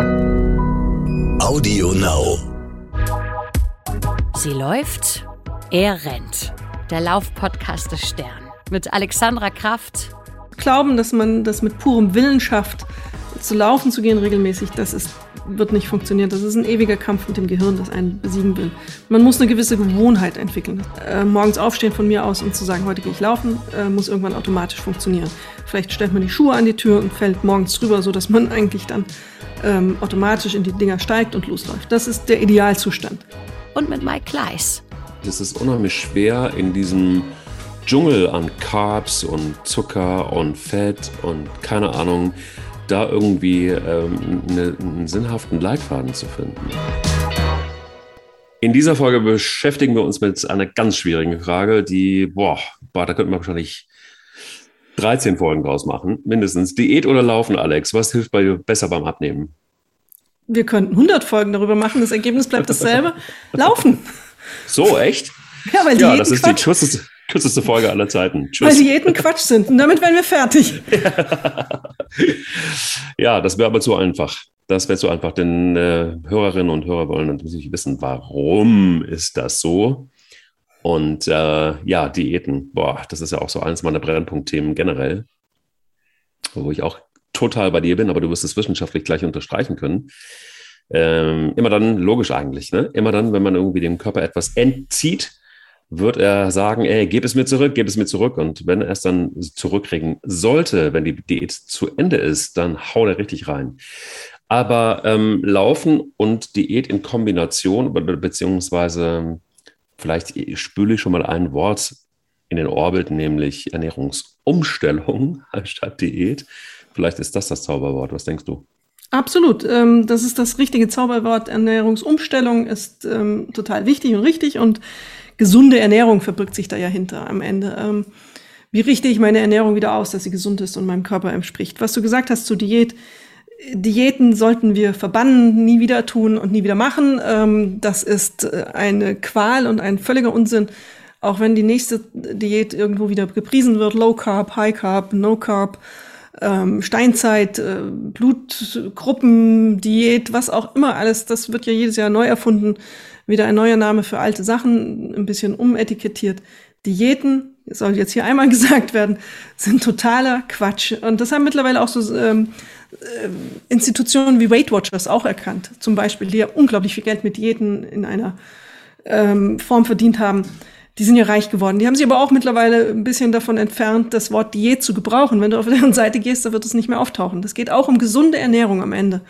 Audio Now. Sie läuft, er rennt. Der Laufpodcast des Stern. Mit Alexandra Kraft. Glauben, dass man das mit purem Willen schafft, zu laufen zu gehen regelmäßig, das ist, wird nicht funktionieren. Das ist ein ewiger Kampf mit dem Gehirn, das einen besiegen will. Man muss eine gewisse Gewohnheit entwickeln. Äh, morgens aufstehen von mir aus und zu sagen, heute gehe ich laufen, äh, muss irgendwann automatisch funktionieren. Vielleicht stellt man die Schuhe an die Tür und fällt morgens drüber, sodass man eigentlich dann ähm, automatisch in die Dinger steigt und losläuft. Das ist der Idealzustand. Und mit Mike Kleiss. Es ist unheimlich schwer in diesem Dschungel an Carbs und Zucker und Fett und keine Ahnung, da irgendwie ähm, eine, einen sinnhaften Leitfaden zu finden. In dieser Folge beschäftigen wir uns mit einer ganz schwierigen Frage, die, boah, boah da könnte man wahrscheinlich 13 Folgen draus machen, mindestens. Diät oder Laufen, Alex? Was hilft bei dir besser beim Abnehmen? Wir könnten 100 Folgen darüber machen, das Ergebnis bleibt dasselbe. Laufen. So, echt? Ja, weil ja das ist die kürzeste, kürzeste Folge aller Zeiten. Tschüss. Weil Diäten Quatsch sind. Und damit wären wir fertig. ja, das wäre aber zu einfach. Das wäre zu einfach, denn äh, Hörerinnen und Hörer wollen natürlich wissen, warum ist das so? Und äh, ja, Diäten, boah, das ist ja auch so eines meiner Brennpunktthemen generell, wo ich auch total bei dir bin, aber du wirst es wissenschaftlich gleich unterstreichen können. Ähm, immer dann, logisch eigentlich, ne? Immer dann, wenn man irgendwie dem Körper etwas entzieht, wird er sagen, ey, gib es mir zurück, gib es mir zurück. Und wenn er es dann zurückkriegen sollte, wenn die Diät zu Ende ist, dann haut er richtig rein. Aber ähm, Laufen und Diät in Kombination, beziehungsweise vielleicht spüle ich schon mal ein Wort in den Orbit, nämlich Ernährungsumstellung statt Diät. Vielleicht ist das das Zauberwort. Was denkst du? Absolut. Ähm, das ist das richtige Zauberwort. Ernährungsumstellung ist ähm, total wichtig und richtig und gesunde Ernährung verbirgt sich da ja hinter am Ende. Ähm, wie richte ich meine Ernährung wieder aus, dass sie gesund ist und meinem Körper entspricht? Was du gesagt hast zu Diät, Diäten sollten wir verbannen, nie wieder tun und nie wieder machen. Ähm, das ist äh, eine Qual und ein völliger Unsinn. Auch wenn die nächste Diät irgendwo wieder gepriesen wird, Low Carb, High Carb, No Carb, ähm, Steinzeit, äh, Blutgruppendiät, was auch immer alles, das wird ja jedes Jahr neu erfunden. Wieder ein neuer Name für alte Sachen, ein bisschen umetikettiert. Diäten, soll jetzt hier einmal gesagt werden, sind totaler Quatsch. Und das haben mittlerweile auch so ähm, äh, Institutionen wie Weight Watchers auch erkannt, zum Beispiel, die ja unglaublich viel Geld mit Diäten in einer ähm, Form verdient haben. Die sind ja reich geworden. Die haben sich aber auch mittlerweile ein bisschen davon entfernt, das Wort Diät zu gebrauchen. Wenn du auf deren Seite gehst, da wird es nicht mehr auftauchen. Das geht auch um gesunde Ernährung am Ende.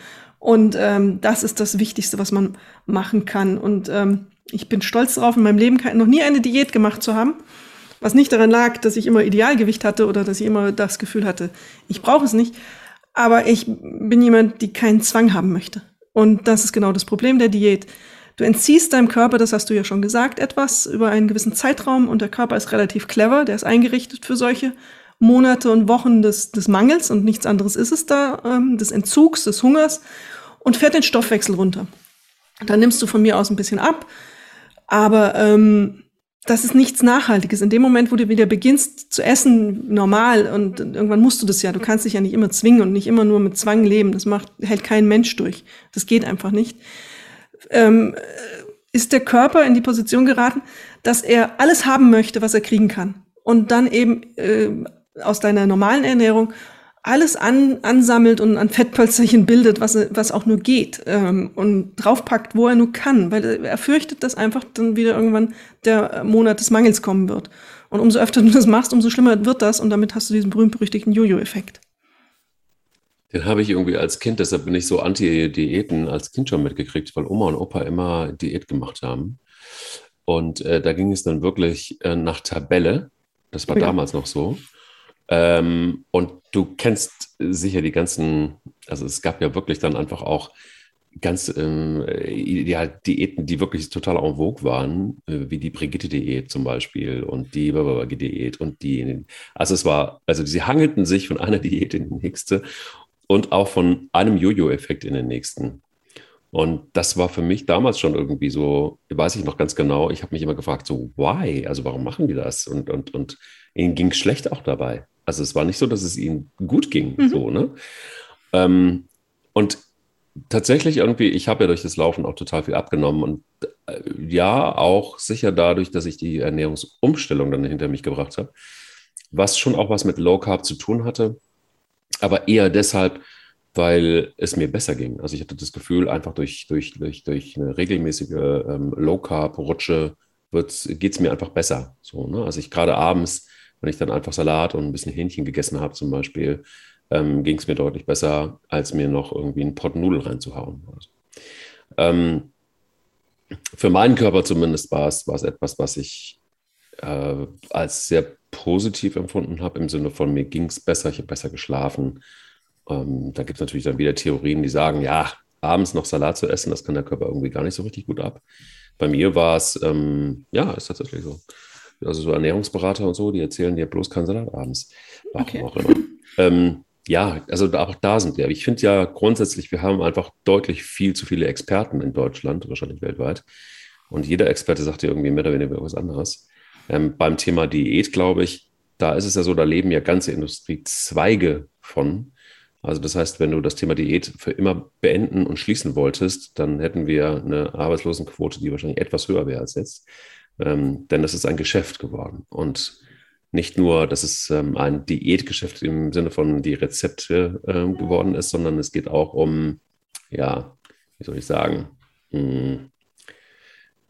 Und ähm, das ist das Wichtigste, was man machen kann. Und ähm, ich bin stolz darauf, in meinem Leben noch nie eine Diät gemacht zu haben. Was nicht daran lag, dass ich immer Idealgewicht hatte oder dass ich immer das Gefühl hatte, ich brauche es nicht. Aber ich bin jemand, die keinen Zwang haben möchte. Und das ist genau das Problem der Diät. Du entziehst deinem Körper, das hast du ja schon gesagt, etwas über einen gewissen Zeitraum und der Körper ist relativ clever, der ist eingerichtet für solche Monate und Wochen des, des Mangels und nichts anderes ist es da, ähm, des Entzugs, des Hungers und fährt den Stoffwechsel runter. Dann nimmst du von mir aus ein bisschen ab, aber ähm, das ist nichts Nachhaltiges. In dem Moment, wo du wieder beginnst zu essen, normal, und irgendwann musst du das ja, du kannst dich ja nicht immer zwingen und nicht immer nur mit Zwang leben. Das macht, hält kein Mensch durch. Das geht einfach nicht. Ähm, ist der Körper in die Position geraten, dass er alles haben möchte, was er kriegen kann. Und dann eben äh, aus deiner normalen Ernährung alles an, ansammelt und an Fettpölzerchen bildet, was, was auch nur geht ähm, und draufpackt, wo er nur kann, weil er fürchtet, dass einfach dann wieder irgendwann der Monat des Mangels kommen wird. Und umso öfter du das machst, umso schlimmer wird das und damit hast du diesen berühmt-berüchtigten Jojo-Effekt. Den habe ich irgendwie als Kind, deshalb bin ich so anti-Diäten als Kind schon mitgekriegt, weil Oma und Opa immer Diät gemacht haben. Und äh, da ging es dann wirklich äh, nach Tabelle. Das war ja. damals noch so. Ähm, und du kennst sicher die ganzen, also es gab ja wirklich dann einfach auch ganz ähm, ja, Diäten, die wirklich total en vogue waren, äh, wie die Brigitte-Diät zum Beispiel und die Diät und die. Also es war, also sie hangelten sich von einer Diät in die nächste und auch von einem Jojo-Effekt in den nächsten. Und das war für mich damals schon irgendwie so, weiß ich noch ganz genau, ich habe mich immer gefragt, so, why? Also warum machen die das? Und, und, und ihnen ging es schlecht auch dabei. Also es war nicht so, dass es ihnen gut ging, mhm. so, ne? Ähm, und tatsächlich irgendwie, ich habe ja durch das Laufen auch total viel abgenommen und äh, ja, auch sicher dadurch, dass ich die Ernährungsumstellung dann hinter mich gebracht habe, was schon auch was mit Low Carb zu tun hatte, aber eher deshalb, weil es mir besser ging. Also ich hatte das Gefühl, einfach durch, durch, durch, durch eine regelmäßige ähm, Low Carb Rutsche geht es mir einfach besser. So, ne? Also ich gerade abends, wenn ich dann einfach Salat und ein bisschen Hähnchen gegessen habe zum Beispiel, ähm, ging es mir deutlich besser, als mir noch irgendwie einen Pott Nudeln reinzuhauen. Ähm, für meinen Körper zumindest war es, war es etwas, was ich äh, als sehr positiv empfunden habe, im Sinne von mir ging es besser, ich habe besser geschlafen. Ähm, da gibt es natürlich dann wieder Theorien, die sagen, ja, abends noch Salat zu essen, das kann der Körper irgendwie gar nicht so richtig gut ab. Bei mir war es, ähm, ja, ist tatsächlich so. Also so Ernährungsberater und so, die erzählen dir bloß keinen Salat abends. Warum okay. auch immer. Ähm, ja, also auch da sind wir. Ich finde ja grundsätzlich, wir haben einfach deutlich viel zu viele Experten in Deutschland, wahrscheinlich weltweit. Und jeder Experte sagt dir irgendwie mehr oder weniger was anderes. Ähm, beim Thema Diät, glaube ich, da ist es ja so, da leben ja ganze Industriezweige von. Also das heißt, wenn du das Thema Diät für immer beenden und schließen wolltest, dann hätten wir eine Arbeitslosenquote, die wahrscheinlich etwas höher wäre als jetzt. Ähm, denn das ist ein Geschäft geworden. Und nicht nur, dass es ähm, ein Diätgeschäft im Sinne von die Rezepte ähm, geworden ist, sondern es geht auch um, ja, wie soll ich sagen, mh, hm,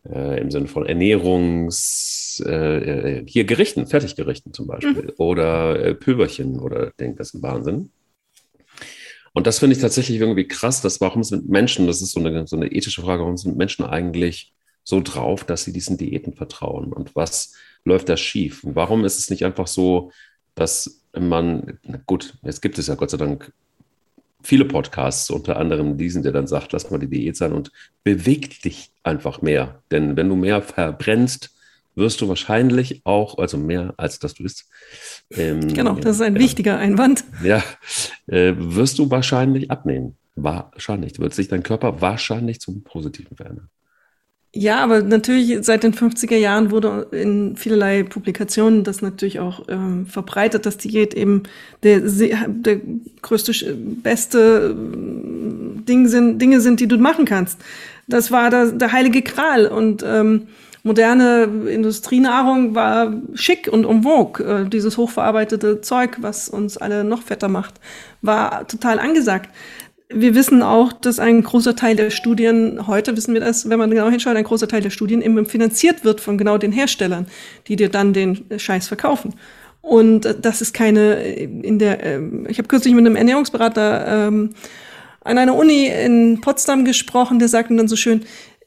äh, im Sinne von Ernährungs, äh, äh, hier Gerichten, Fertiggerichten zum Beispiel mhm. oder äh, Pülverchen oder denk, das ist Wahnsinn. Und das finde ich tatsächlich irgendwie krass, dass warum sind Menschen, das ist so eine, so eine ethische Frage, warum sind Menschen eigentlich so drauf, dass sie diesen Diäten vertrauen und was läuft da schief? Und warum ist es nicht einfach so, dass man, gut, jetzt gibt es ja Gott sei Dank viele Podcasts, unter anderem diesen, der dann sagt, lass mal die Diät sein und beweg dich einfach mehr. Denn wenn du mehr verbrennst, wirst du wahrscheinlich auch, also mehr als das du isst. Ähm, genau, das ist ein ja, wichtiger Einwand. Ja, äh, wirst du wahrscheinlich abnehmen. Wahrscheinlich. Wird sich dein Körper wahrscheinlich zum Positiven verändern. Ja, aber natürlich seit den 50er Jahren wurde in vielerlei Publikationen das natürlich auch ähm, verbreitet, dass Diät eben der, der größte, beste äh, Ding sind, Dinge sind, die du machen kannst. Das war der, der heilige Kral und ähm, moderne Industrienahrung war schick und vogue. Äh, dieses hochverarbeitete Zeug, was uns alle noch fetter macht, war total angesagt wir wissen auch, dass ein großer Teil der Studien, heute wissen wir das, wenn man genau hinschaut, ein großer Teil der Studien eben finanziert wird von genau den Herstellern, die dir dann den Scheiß verkaufen. Und äh, das ist keine in der, ähm, ich habe kürzlich mit einem Ernährungsberater ähm, an einer Uni in Potsdam gesprochen, der sagte dann so schön,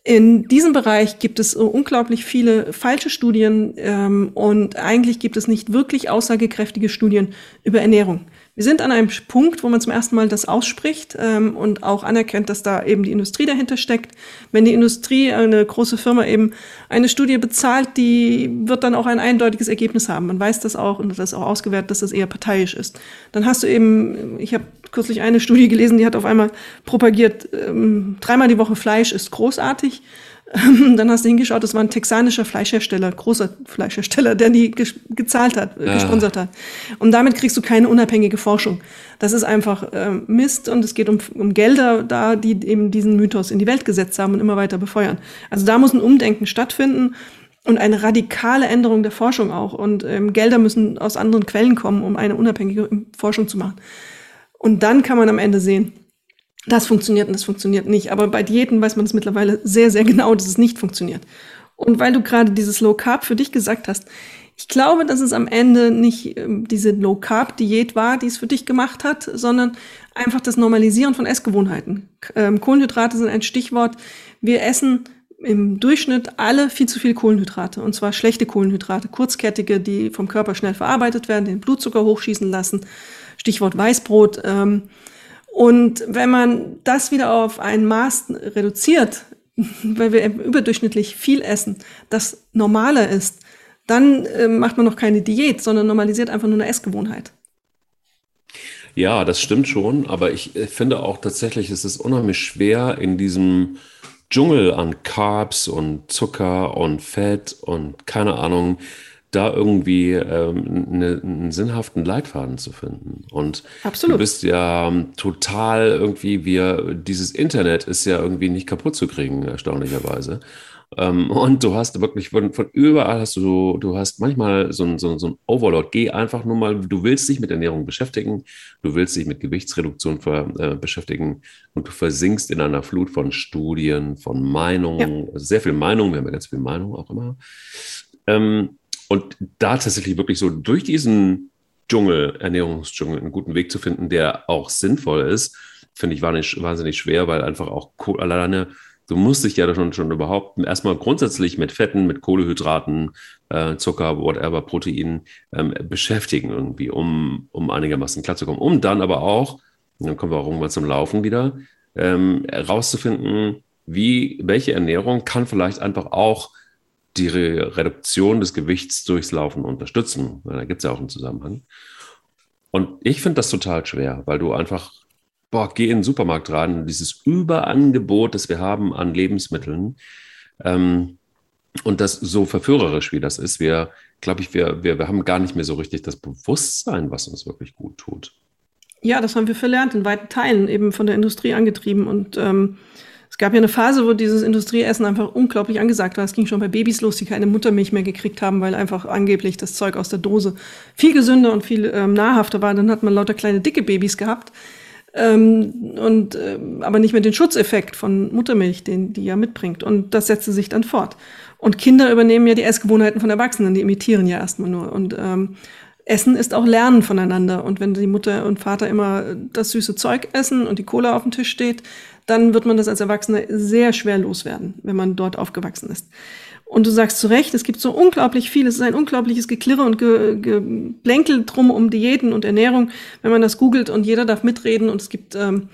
in diesem Bereich gibt es unglaublich viele falsche Studien ähm, und eigentlich gibt es nicht wirklich aussagekräftige Studien über Ernährung. Wir sind an einem Punkt, wo man zum ersten Mal das ausspricht ähm, und auch anerkennt, dass da eben die Industrie dahinter steckt. Wenn die Industrie, eine große Firma eben eine Studie bezahlt, die wird dann auch ein eindeutiges Ergebnis haben. Man weiß das auch und das ist auch ausgewertet, dass das eher parteiisch ist. Dann hast du eben, ich habe kürzlich eine Studie gelesen, die hat auf einmal propagiert, ähm, dreimal die Woche Fleisch ist großartig. dann hast du hingeschaut, das war ein texanischer Fleischhersteller, großer Fleischhersteller, der die ge gezahlt hat, äh, gesponsert hat. Und damit kriegst du keine unabhängige Forschung. Das ist einfach äh, Mist und es geht um, um Gelder da, die eben diesen Mythos in die Welt gesetzt haben und immer weiter befeuern. Also da muss ein Umdenken stattfinden und eine radikale Änderung der Forschung auch. Und ähm, Gelder müssen aus anderen Quellen kommen, um eine unabhängige Forschung zu machen. Und dann kann man am Ende sehen, das funktioniert und das funktioniert nicht. Aber bei Diäten weiß man es mittlerweile sehr, sehr genau, dass es nicht funktioniert. Und weil du gerade dieses Low Carb für dich gesagt hast, ich glaube, dass es am Ende nicht ähm, diese Low Carb Diät war, die es für dich gemacht hat, sondern einfach das Normalisieren von Essgewohnheiten. Ähm, Kohlenhydrate sind ein Stichwort. Wir essen im Durchschnitt alle viel zu viel Kohlenhydrate. Und zwar schlechte Kohlenhydrate, kurzkettige, die vom Körper schnell verarbeitet werden, den Blutzucker hochschießen lassen. Stichwort Weißbrot. Ähm, und wenn man das wieder auf ein Maß reduziert, weil wir überdurchschnittlich viel essen, das normaler ist, dann äh, macht man noch keine Diät, sondern normalisiert einfach nur eine Essgewohnheit. Ja, das stimmt schon, aber ich äh, finde auch tatsächlich, es ist unheimlich schwer in diesem Dschungel an Carbs und Zucker und Fett und keine Ahnung, da irgendwie ähm, eine, einen sinnhaften Leitfaden zu finden. Und Absolut. du bist ja ähm, total irgendwie, wir, dieses Internet ist ja irgendwie nicht kaputt zu kriegen, erstaunlicherweise. Ähm, und du hast wirklich von, von überall hast du, du hast manchmal so ein, so, so ein Overload. Geh einfach nur mal, du willst dich mit Ernährung beschäftigen, du willst dich mit Gewichtsreduktion für, äh, beschäftigen und du versinkst in einer Flut von Studien, von Meinungen, ja. sehr viel Meinung, wir haben ja ganz viel Meinung auch immer. Ähm, und da tatsächlich wirklich so durch diesen Dschungel, Ernährungsdschungel, einen guten Weg zu finden, der auch sinnvoll ist, finde ich wahnsinnig, schwer, weil einfach auch alleine du musst dich ja schon, schon überhaupt erstmal grundsätzlich mit Fetten, mit Kohlehydraten, äh, Zucker, whatever, Proteinen ähm, beschäftigen irgendwie, um, um einigermaßen klarzukommen. Um dann aber auch, dann kommen wir auch irgendwann zum Laufen wieder, ähm, rauszufinden, wie, welche Ernährung kann vielleicht einfach auch die Re Reduktion des Gewichts durchs Laufen unterstützen. Da gibt es ja auch einen Zusammenhang. Und ich finde das total schwer, weil du einfach boah, geh in den Supermarkt rein, dieses Überangebot, das wir haben an Lebensmitteln, ähm, und das so verführerisch, wie das ist, wir, glaube ich, wir, wir, wir haben gar nicht mehr so richtig das Bewusstsein, was uns wirklich gut tut. Ja, das haben wir verlernt, in weiten Teilen, eben von der Industrie angetrieben. Und ähm, es gab ja eine Phase, wo dieses Industrieessen einfach unglaublich angesagt war. Es ging schon bei Babys los, die keine Muttermilch mehr gekriegt haben, weil einfach angeblich das Zeug aus der Dose viel gesünder und viel ähm, nahrhafter war. Dann hat man lauter kleine dicke Babys gehabt ähm, und äh, aber nicht mit dem Schutzeffekt von Muttermilch, den die ja mitbringt. Und das setzte sich dann fort. Und Kinder übernehmen ja die Essgewohnheiten von Erwachsenen, die imitieren ja erstmal nur. Und ähm, Essen ist auch Lernen voneinander. Und wenn die Mutter und Vater immer das süße Zeug essen und die Cola auf dem Tisch steht, dann wird man das als Erwachsener sehr schwer loswerden, wenn man dort aufgewachsen ist. Und du sagst zu Recht, es gibt so unglaublich viel, es ist ein unglaubliches Geklirre und Geblänkel drum um Diäten und Ernährung, wenn man das googelt und jeder darf mitreden und es gibt ähm,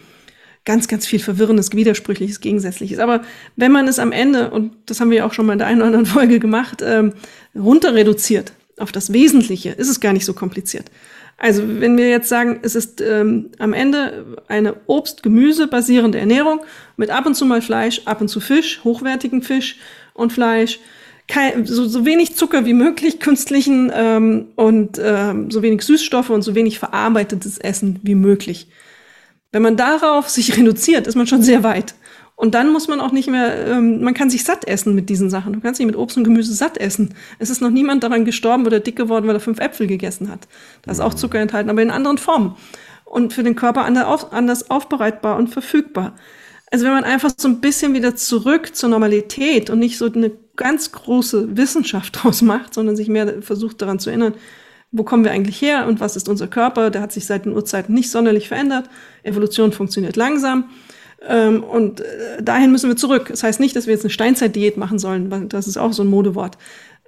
ganz, ganz viel Verwirrendes, Widersprüchliches, Gegensätzliches. Aber wenn man es am Ende, und das haben wir ja auch schon mal in der einen oder anderen Folge gemacht, ähm, runter reduziert auf das Wesentliche, ist es gar nicht so kompliziert. Also wenn wir jetzt sagen, es ist ähm, am Ende eine Obst-Gemüse basierende Ernährung mit ab und zu mal Fleisch, ab und zu Fisch, hochwertigen Fisch und Fleisch, kein, so, so wenig Zucker wie möglich, künstlichen ähm, und ähm, so wenig Süßstoffe und so wenig verarbeitetes Essen wie möglich. Wenn man darauf sich reduziert, ist man schon sehr weit. Und dann muss man auch nicht mehr, ähm, man kann sich satt essen mit diesen Sachen. Du kannst dich mit Obst und Gemüse satt essen. Es ist noch niemand daran gestorben oder dick geworden, weil er fünf Äpfel gegessen hat. Da ist auch Zucker enthalten, aber in anderen Formen. Und für den Körper anders aufbereitbar und verfügbar. Also wenn man einfach so ein bisschen wieder zurück zur Normalität und nicht so eine ganz große Wissenschaft draus macht, sondern sich mehr versucht daran zu erinnern, wo kommen wir eigentlich her und was ist unser Körper? Der hat sich seit den Urzeiten nicht sonderlich verändert. Evolution funktioniert langsam. Ähm, und äh, dahin müssen wir zurück. Das heißt nicht, dass wir jetzt eine Steinzeitdiät machen sollen, das ist auch so ein Modewort.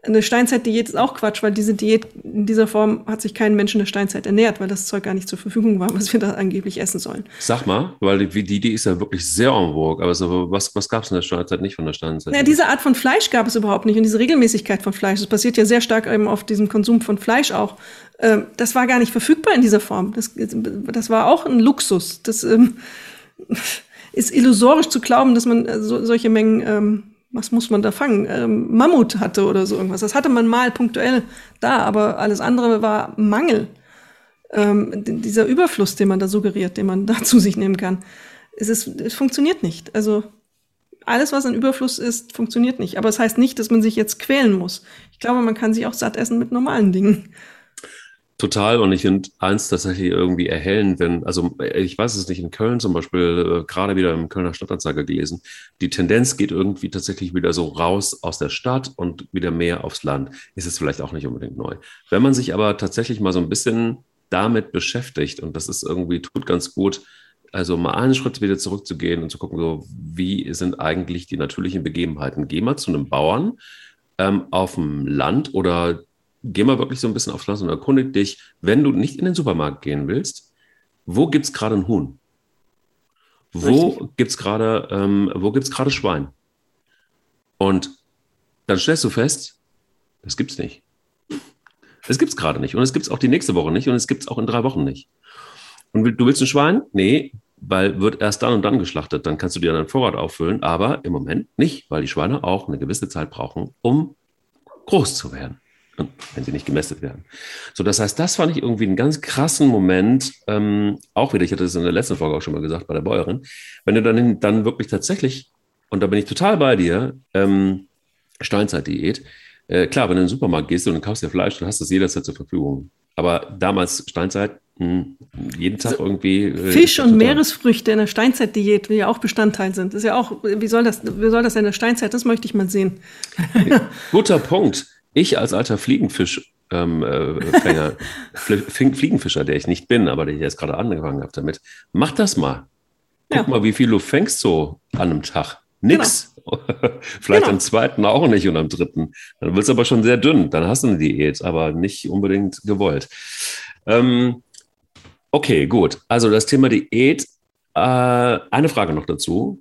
Eine Steinzeitdiät ist auch Quatsch, weil diese Diät in dieser Form hat sich kein Mensch in der Steinzeit ernährt, weil das Zeug gar nicht zur Verfügung war, was wir da angeblich essen sollen. Sag mal, weil die, die Idee ist ja wirklich sehr en vogue, aber so, was, was gab es in der Steinzeit nicht von der Steinzeit? Ja, diese Art von Fleisch gab es überhaupt nicht und diese Regelmäßigkeit von Fleisch, das basiert ja sehr stark eben auf diesem Konsum von Fleisch auch. Ähm, das war gar nicht verfügbar in dieser Form. Das, das war auch ein Luxus. Das ähm, ist illusorisch zu glauben, dass man äh, so, solche Mengen ähm, was muss man da fangen? Ähm, Mammut hatte oder so irgendwas. Das hatte man mal punktuell da, aber alles andere war Mangel. Ähm, dieser Überfluss, den man da suggeriert, den man da zu sich nehmen kann, es, ist, es funktioniert nicht. Also alles, was ein Überfluss ist, funktioniert nicht. Aber es das heißt nicht, dass man sich jetzt quälen muss. Ich glaube, man kann sich auch satt essen mit normalen Dingen. Total. Und ich finde eins tatsächlich irgendwie erhellend, wenn, also ich weiß es nicht, in Köln zum Beispiel, äh, gerade wieder im Kölner Stadtanzeiger gelesen, die Tendenz geht irgendwie tatsächlich wieder so raus aus der Stadt und wieder mehr aufs Land. Ist es vielleicht auch nicht unbedingt neu. Wenn man sich aber tatsächlich mal so ein bisschen damit beschäftigt, und das ist irgendwie, tut ganz gut, also mal einen Schritt wieder zurückzugehen und zu gucken, so, wie sind eigentlich die natürlichen Begebenheiten? Geh mal zu einem Bauern ähm, auf dem Land oder geh mal wirklich so ein bisschen aufs Land und erkundig dich, wenn du nicht in den Supermarkt gehen willst, wo gibt es gerade ein Huhn? Wo gibt es gerade ähm, wo gibt's gerade Schwein? Und dann stellst du fest, das gibt's nicht. Das gibt's gerade nicht. Und es gibt's auch die nächste Woche nicht und es gibt's auch in drei Wochen nicht. Und du willst ein Schwein? Nee, weil wird erst dann und dann geschlachtet. Dann kannst du dir deinen Vorrat auffüllen, aber im Moment nicht, weil die Schweine auch eine gewisse Zeit brauchen, um groß zu werden. Wenn sie nicht gemästet werden. So, das heißt, das fand ich irgendwie einen ganz krassen Moment, ähm, auch wieder, ich hatte das in der letzten Folge auch schon mal gesagt bei der Bäuerin, wenn du dann, dann wirklich tatsächlich, und da bin ich total bei dir, ähm, Steinzeitdiät, äh, klar, wenn du in den Supermarkt gehst und kaufst dir Fleisch, dann hast du es jederzeit zur Verfügung. Aber damals Steinzeit, mh, hm, jeden Tag so, irgendwie. Äh, Fisch und Meeresfrüchte in der Steinzeitdiät, die ja auch Bestandteil sind. Das ist ja auch, wie soll das, wie soll das in der Steinzeit? Das möchte ich mal sehen. Guter Punkt. Ich als alter Fliegenfisch ähm, äh, Fliegenfischer, der ich nicht bin, aber der ich jetzt gerade angefangen habe damit, mach das mal. Guck ja. mal, wie viel du fängst so an einem Tag. Nix. Genau. Vielleicht genau. am zweiten auch nicht und am dritten. Dann wird es aber schon sehr dünn. Dann hast du eine Diät, aber nicht unbedingt gewollt. Ähm, okay, gut. Also das Thema Diät. Äh, eine Frage noch dazu.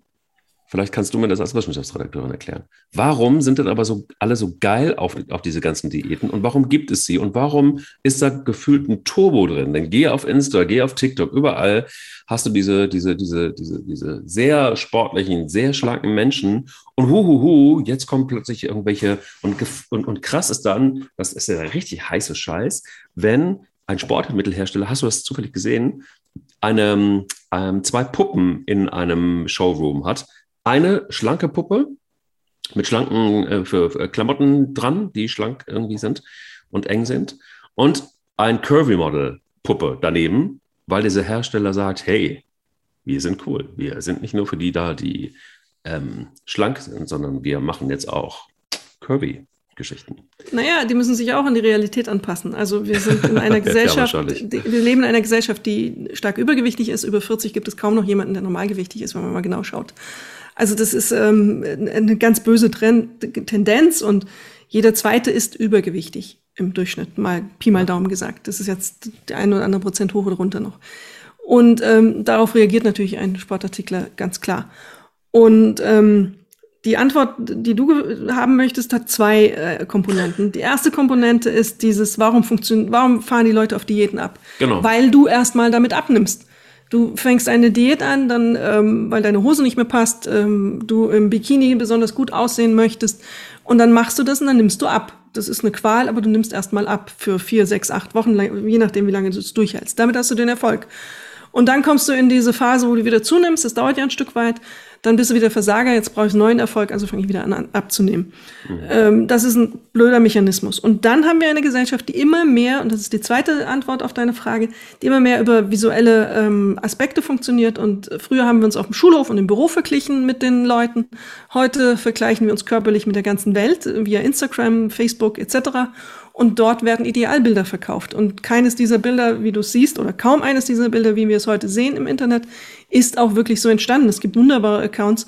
Vielleicht kannst du mir das als Wissenschaftsredakteurin erklären. Warum sind denn aber so alle so geil auf, auf diese ganzen Diäten und warum gibt es sie und warum ist da gefühlt ein Turbo drin? Denn geh auf Insta, geh auf TikTok, überall hast du diese, diese, diese, diese, diese sehr sportlichen, sehr schlanken Menschen und huhuhu, jetzt kommen plötzlich irgendwelche und, und, und krass ist dann, das ist ja der richtig heiße Scheiß, wenn ein Sportmittelhersteller, hast du das zufällig gesehen, eine, ähm, zwei Puppen in einem Showroom hat, eine schlanke Puppe mit schlanken äh, für, für Klamotten dran, die schlank irgendwie sind und eng sind. Und ein Curvy-Model-Puppe daneben, weil dieser Hersteller sagt, hey, wir sind cool. Wir sind nicht nur für die da, die ähm, schlank sind, sondern wir machen jetzt auch Curvy. Geschichten. Naja, die müssen sich auch an die Realität anpassen. Also wir sind in einer Gesellschaft, ja, wir leben in einer Gesellschaft, die stark übergewichtig ist. Über 40 gibt es kaum noch jemanden, der normalgewichtig ist, wenn man mal genau schaut. Also das ist ähm, eine ganz böse Trend, Tendenz und jeder zweite ist übergewichtig im Durchschnitt, mal Pi mal Daumen gesagt. Das ist jetzt der ein oder andere Prozent hoch oder runter noch. Und ähm, darauf reagiert natürlich ein Sportartikler ganz klar. Und ähm, die Antwort, die du haben möchtest, hat zwei äh, Komponenten. Die erste Komponente ist dieses, warum funktioniert, warum fahren die Leute auf Diäten ab? Genau. Weil du erstmal damit abnimmst. Du fängst eine Diät an, dann, ähm, weil deine Hose nicht mehr passt, ähm, du im Bikini besonders gut aussehen möchtest, und dann machst du das und dann nimmst du ab. Das ist eine Qual, aber du nimmst erstmal ab für vier, sechs, acht Wochen, je nachdem, wie lange du es durchhältst. Damit hast du den Erfolg. Und dann kommst du in diese Phase, wo du wieder zunimmst, das dauert ja ein Stück weit, dann bist du wieder Versager, jetzt brauche ich einen neuen Erfolg, also fange ich wieder an, abzunehmen. Mhm. Ähm, das ist ein blöder Mechanismus. Und dann haben wir eine Gesellschaft, die immer mehr, und das ist die zweite Antwort auf deine Frage, die immer mehr über visuelle ähm, Aspekte funktioniert. Und früher haben wir uns auf dem Schulhof und im Büro verglichen mit den Leuten. Heute vergleichen wir uns körperlich mit der ganzen Welt via Instagram, Facebook etc. Und dort werden Idealbilder verkauft. Und keines dieser Bilder, wie du siehst, oder kaum eines dieser Bilder, wie wir es heute sehen im Internet, ist auch wirklich so entstanden. Es gibt wunderbare Accounts,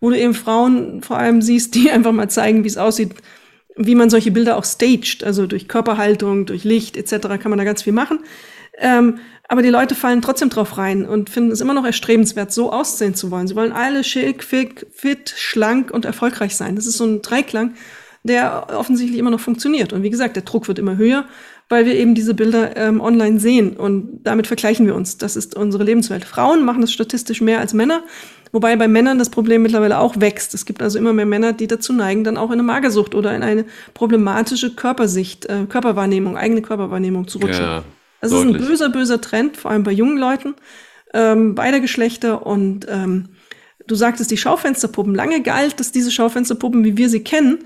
wo du eben Frauen vor allem siehst, die einfach mal zeigen, wie es aussieht, wie man solche Bilder auch staged, also durch Körperhaltung, durch Licht etc. kann man da ganz viel machen. Ähm, aber die Leute fallen trotzdem drauf rein und finden es immer noch erstrebenswert, so aussehen zu wollen. Sie wollen alle schick, fit, schlank und erfolgreich sein. Das ist so ein Dreiklang, der offensichtlich immer noch funktioniert. Und wie gesagt, der Druck wird immer höher weil wir eben diese Bilder ähm, online sehen und damit vergleichen wir uns. Das ist unsere Lebenswelt. Frauen machen das statistisch mehr als Männer, wobei bei Männern das Problem mittlerweile auch wächst. Es gibt also immer mehr Männer, die dazu neigen, dann auch in eine Magersucht oder in eine problematische Körpersicht, äh, Körperwahrnehmung, eigene Körperwahrnehmung zu rutschen. Ja, das deutlich. ist ein böser, böser Trend, vor allem bei jungen Leuten ähm, beider Geschlechter und ähm, Du sagtest die Schaufensterpuppen. Lange galt, dass diese Schaufensterpuppen, wie wir sie kennen,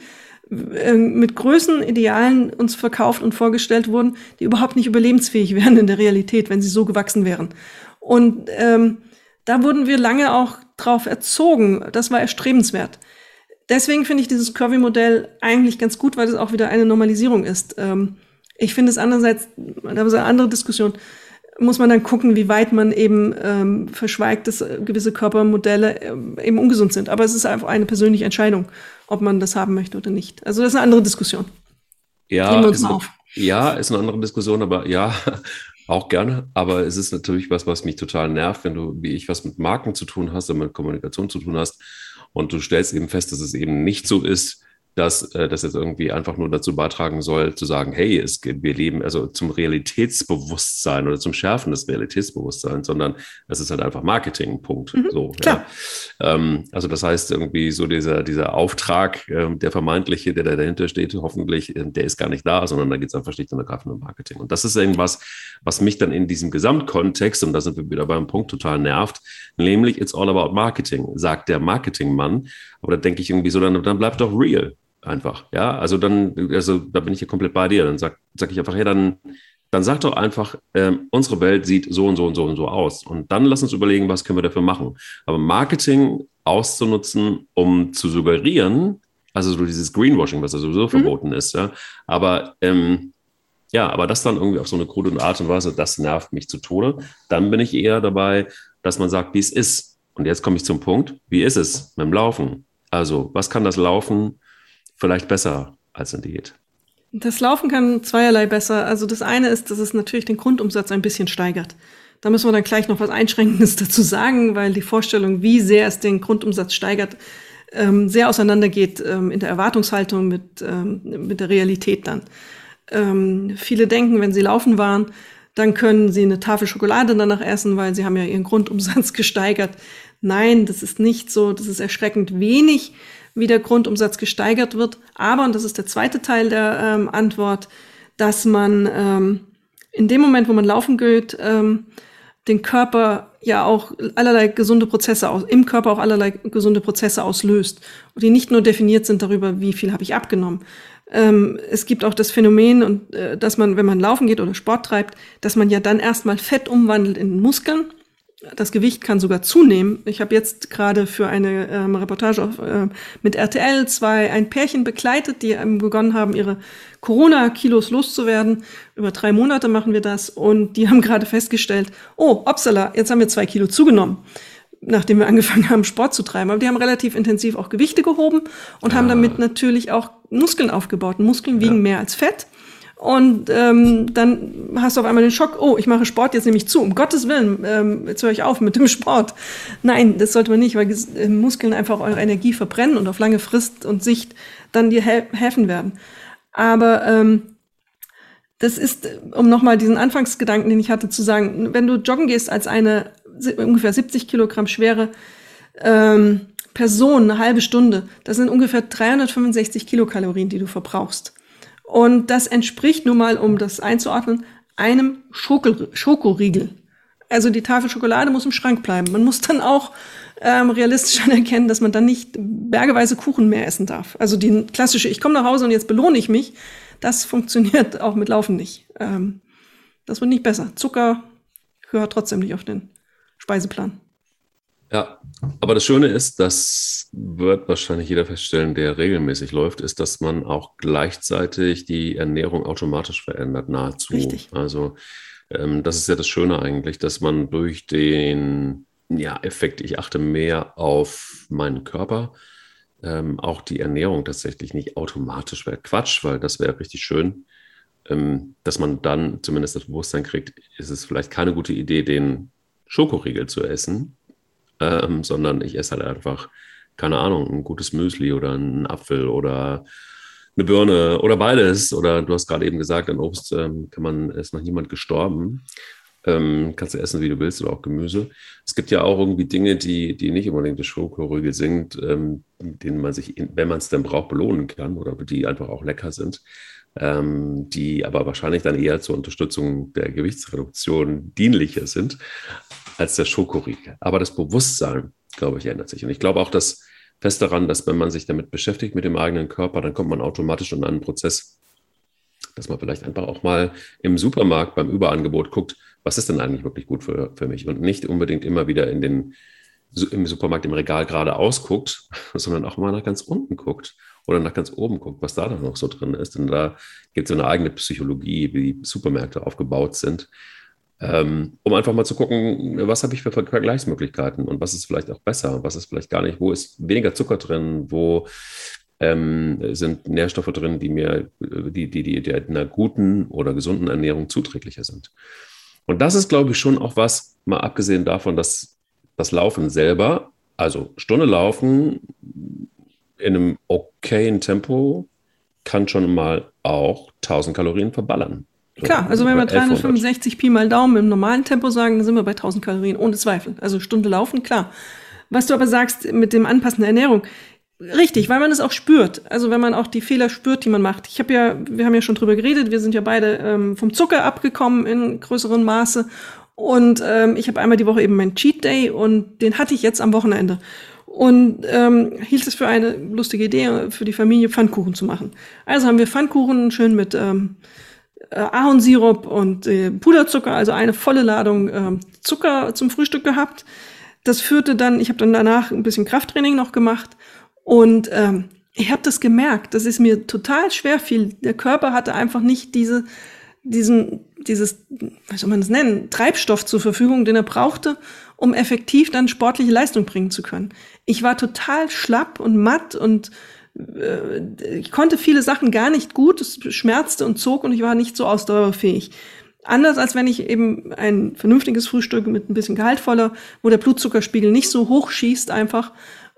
äh, mit Größenidealen uns verkauft und vorgestellt wurden, die überhaupt nicht überlebensfähig wären in der Realität, wenn sie so gewachsen wären. Und ähm, da wurden wir lange auch drauf erzogen. Das war erstrebenswert. Deswegen finde ich dieses Curvy-Modell eigentlich ganz gut, weil es auch wieder eine Normalisierung ist. Ähm, ich finde es andererseits, da ist eine andere Diskussion, muss man dann gucken, wie weit man eben ähm, verschweigt, dass gewisse Körpermodelle äh, eben ungesund sind. Aber es ist einfach eine persönliche Entscheidung ob man das haben möchte oder nicht. Also das ist eine andere Diskussion. Ja, ist, ja, ist eine andere Diskussion, aber ja, auch gerne. Aber es ist natürlich was, was mich total nervt, wenn du, wie ich, was mit Marken zu tun hast und mit Kommunikation zu tun hast und du stellst eben fest, dass es eben nicht so ist, dass äh, das jetzt irgendwie einfach nur dazu beitragen soll, zu sagen, hey, es, wir leben also zum Realitätsbewusstsein oder zum Schärfen des Realitätsbewusstseins, sondern es ist halt einfach Marketing, Punkt. Mhm, so, ja. Ähm, also das heißt irgendwie so dieser, dieser Auftrag, äh, der vermeintliche, der da dahinter steht, hoffentlich, äh, der ist gar nicht da, sondern da geht es einfach schlicht und ergreifend um Marketing. Und das ist irgendwas, was mich dann in diesem Gesamtkontext, und da sind wir wieder beim Punkt, total nervt, nämlich it's all about Marketing, sagt der Marketingmann. Aber da denke ich irgendwie so, dann, dann bleibt doch real einfach. Ja, also dann, also da bin ich hier komplett bei dir. Dann sag, sag ich einfach, hey, dann, dann sag doch einfach, ähm, unsere Welt sieht so und so und so und so aus. Und dann lass uns überlegen, was können wir dafür machen. Aber Marketing auszunutzen, um zu suggerieren, also so dieses Greenwashing, was ja sowieso mhm. verboten ist, ja. Aber ähm, ja, aber das dann irgendwie auf so eine krude Art und Weise, das nervt mich zu Tode. Dann bin ich eher dabei, dass man sagt, wie es ist. Und jetzt komme ich zum Punkt, wie ist es mit dem Laufen? Also, was kann das Laufen vielleicht besser als eine Diät? Das Laufen kann zweierlei besser. Also das eine ist, dass es natürlich den Grundumsatz ein bisschen steigert. Da müssen wir dann gleich noch was Einschränkendes dazu sagen, weil die Vorstellung, wie sehr es den Grundumsatz steigert, ähm, sehr auseinandergeht ähm, in der Erwartungshaltung mit, ähm, mit der Realität dann. Ähm, viele denken, wenn sie laufen waren, dann können sie eine Tafel Schokolade danach essen, weil sie haben ja ihren Grundumsatz gesteigert. Nein, das ist nicht so. Das ist erschreckend wenig, wie der Grundumsatz gesteigert wird. Aber, und das ist der zweite Teil der ähm, Antwort, dass man ähm, in dem Moment, wo man laufen geht, ähm, den Körper ja auch allerlei gesunde Prozesse aus, im Körper auch allerlei gesunde Prozesse auslöst die nicht nur definiert sind darüber, wie viel habe ich abgenommen. Ähm, es gibt auch das Phänomen, und, äh, dass man, wenn man laufen geht oder Sport treibt, dass man ja dann erstmal Fett umwandelt in Muskeln das Gewicht kann sogar zunehmen. Ich habe jetzt gerade für eine ähm, Reportage auf, äh, mit RTL zwei ein Pärchen begleitet, die ähm, begonnen haben, ihre Corona-Kilos loszuwerden. Über drei Monate machen wir das und die haben gerade festgestellt, oh, upsala, jetzt haben wir zwei Kilo zugenommen nachdem wir angefangen haben, Sport zu treiben. Aber die haben relativ intensiv auch Gewichte gehoben und ja. haben damit natürlich auch Muskeln aufgebaut. Muskeln wiegen ja. mehr als Fett. Und ähm, dann hast du auf einmal den Schock, oh, ich mache Sport, jetzt nehme ich zu. Um Gottes Willen, ähm, jetzt höre ich auf mit dem Sport. Nein, das sollte man nicht, weil äh, Muskeln einfach eure Energie verbrennen und auf lange Frist und Sicht dann dir he helfen werden. Aber ähm, das ist, um nochmal diesen Anfangsgedanken, den ich hatte, zu sagen, wenn du joggen gehst als eine ungefähr 70 Kilogramm schwere ähm, Person, eine halbe Stunde, das sind ungefähr 365 Kilokalorien, die du verbrauchst. Und das entspricht nun mal, um das einzuordnen, einem Schoko Schokoriegel. Also die Tafel Schokolade muss im Schrank bleiben. Man muss dann auch ähm, realistisch anerkennen, dass man dann nicht bergeweise Kuchen mehr essen darf. Also die klassische, ich komme nach Hause und jetzt belohne ich mich, das funktioniert auch mit Laufen nicht. Ähm, das wird nicht besser. Zucker gehört trotzdem nicht auf den Speiseplan. Ja, aber das Schöne ist, das wird wahrscheinlich jeder feststellen, der regelmäßig läuft, ist, dass man auch gleichzeitig die Ernährung automatisch verändert, nahezu. Richtig. Also ähm, das ist ja das Schöne eigentlich, dass man durch den ja, Effekt, ich achte mehr auf meinen Körper, ähm, auch die Ernährung tatsächlich nicht automatisch wäre Quatsch, weil das wäre richtig schön, ähm, dass man dann zumindest das Bewusstsein kriegt, ist es vielleicht keine gute Idee, den Schokoriegel zu essen, ähm, sondern ich esse halt einfach, keine Ahnung, ein gutes Müsli oder einen Apfel oder eine Birne oder beides. Oder du hast gerade eben gesagt, an Obst ähm, kann man, ist noch niemand gestorben. Ähm, kannst du essen, wie du willst, oder auch Gemüse. Es gibt ja auch irgendwie Dinge, die, die nicht unbedingt das Schokoriegel sind, ähm, denen man sich, wenn man es denn braucht, belohnen kann oder die einfach auch lecker sind, ähm, die aber wahrscheinlich dann eher zur Unterstützung der Gewichtsreduktion dienlicher sind als der Schokoriegel. Aber das Bewusstsein, glaube ich, ändert sich. Und ich glaube auch, dass fest daran, dass wenn man sich damit beschäftigt mit dem eigenen Körper, dann kommt man automatisch in einen Prozess, dass man vielleicht einfach auch mal im Supermarkt beim Überangebot guckt, was ist denn eigentlich wirklich gut für, für mich und nicht unbedingt immer wieder in den, im Supermarkt im Regal gerade ausguckt, sondern auch mal nach ganz unten guckt oder nach ganz oben guckt, was da dann noch so drin ist. Denn da gibt es so eine eigene Psychologie, wie Supermärkte aufgebaut sind ähm, um einfach mal zu gucken, was habe ich für Vergleichsmöglichkeiten und was ist vielleicht auch besser, was ist vielleicht gar nicht, wo ist weniger Zucker drin, wo ähm, sind Nährstoffe drin, die mir, die, die, die, die einer guten oder gesunden Ernährung zuträglicher sind. Und das ist, glaube ich, schon auch was, mal abgesehen davon, dass das Laufen selber, also Stunde laufen, in einem okayen Tempo kann schon mal auch 1000 Kalorien verballern. Klar, also wenn wir 365 Pi mal Daumen im normalen Tempo sagen, dann sind wir bei 1000 Kalorien, ohne Zweifel. Also Stunde laufen, klar. Was du aber sagst mit dem Anpassen der Ernährung, richtig, weil man es auch spürt. Also wenn man auch die Fehler spürt, die man macht. Ich habe ja, wir haben ja schon drüber geredet, wir sind ja beide ähm, vom Zucker abgekommen in größerem Maße. Und ähm, ich habe einmal die Woche eben meinen Cheat Day und den hatte ich jetzt am Wochenende und ähm, hielt es für eine lustige Idee, für die Familie Pfannkuchen zu machen. Also haben wir Pfannkuchen schön mit ähm, äh, Ahornsirup und äh, Puderzucker, also eine volle Ladung äh, Zucker zum Frühstück gehabt. Das führte dann, ich habe dann danach ein bisschen Krafttraining noch gemacht und ähm, ich habe das gemerkt, dass es mir total schwer fiel. Der Körper hatte einfach nicht diese, diesen, dieses, wie soll man das nennen, Treibstoff zur Verfügung, den er brauchte, um effektiv dann sportliche Leistung bringen zu können. Ich war total schlapp und matt und ich konnte viele Sachen gar nicht gut, es schmerzte und zog und ich war nicht so ausdauerfähig. Anders als wenn ich eben ein vernünftiges Frühstück mit ein bisschen gehaltvoller, wo der Blutzuckerspiegel nicht so hoch schießt einfach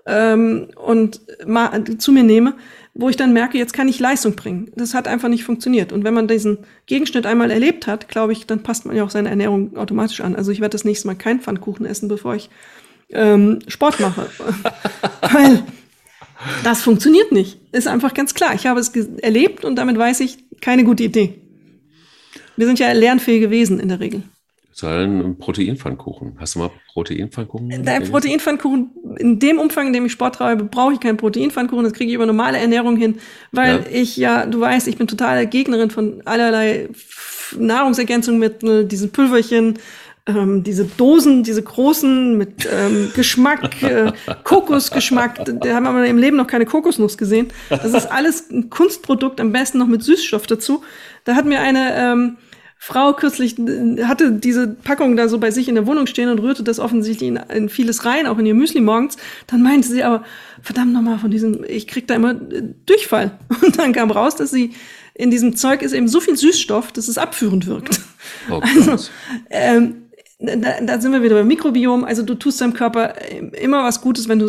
ähm, und mal zu mir nehme, wo ich dann merke, jetzt kann ich Leistung bringen. Das hat einfach nicht funktioniert. Und wenn man diesen Gegenschnitt einmal erlebt hat, glaube ich, dann passt man ja auch seine Ernährung automatisch an. Also ich werde das nächste Mal keinen Pfannkuchen essen, bevor ich ähm, Sport mache. Weil das funktioniert nicht. Ist einfach ganz klar. Ich habe es erlebt und damit weiß ich, keine gute Idee. Wir sind ja lernfähige Wesen in der Regel. Sondern Proteinpfannkuchen. Hast du mal Proteinpfannkuchen? Der Proteinpfannkuchen, in dem Umfang, in dem ich Sport treibe, brauche ich keinen Proteinpfannkuchen. Das kriege ich über normale Ernährung hin, weil ja. ich ja, du weißt, ich bin totale Gegnerin von allerlei Nahrungsergänzungsmitteln, diesen Pülverchen, ähm, diese Dosen, diese großen mit ähm, Geschmack, äh, Kokosgeschmack, da haben wir im Leben noch keine Kokosnuss gesehen. Das ist alles ein Kunstprodukt, am besten noch mit Süßstoff dazu. Da hat mir eine ähm, Frau kürzlich, hatte diese Packung da so bei sich in der Wohnung stehen und rührte das offensichtlich in, in vieles rein, auch in ihr Müsli morgens. Dann meinte sie aber, verdammt nochmal, von diesem, ich krieg da immer äh, Durchfall. Und dann kam raus, dass sie in diesem Zeug ist eben so viel Süßstoff, dass es abführend wirkt. Oh, also, ähm, da, da sind wir wieder beim Mikrobiom. Also du tust deinem Körper immer was Gutes, wenn du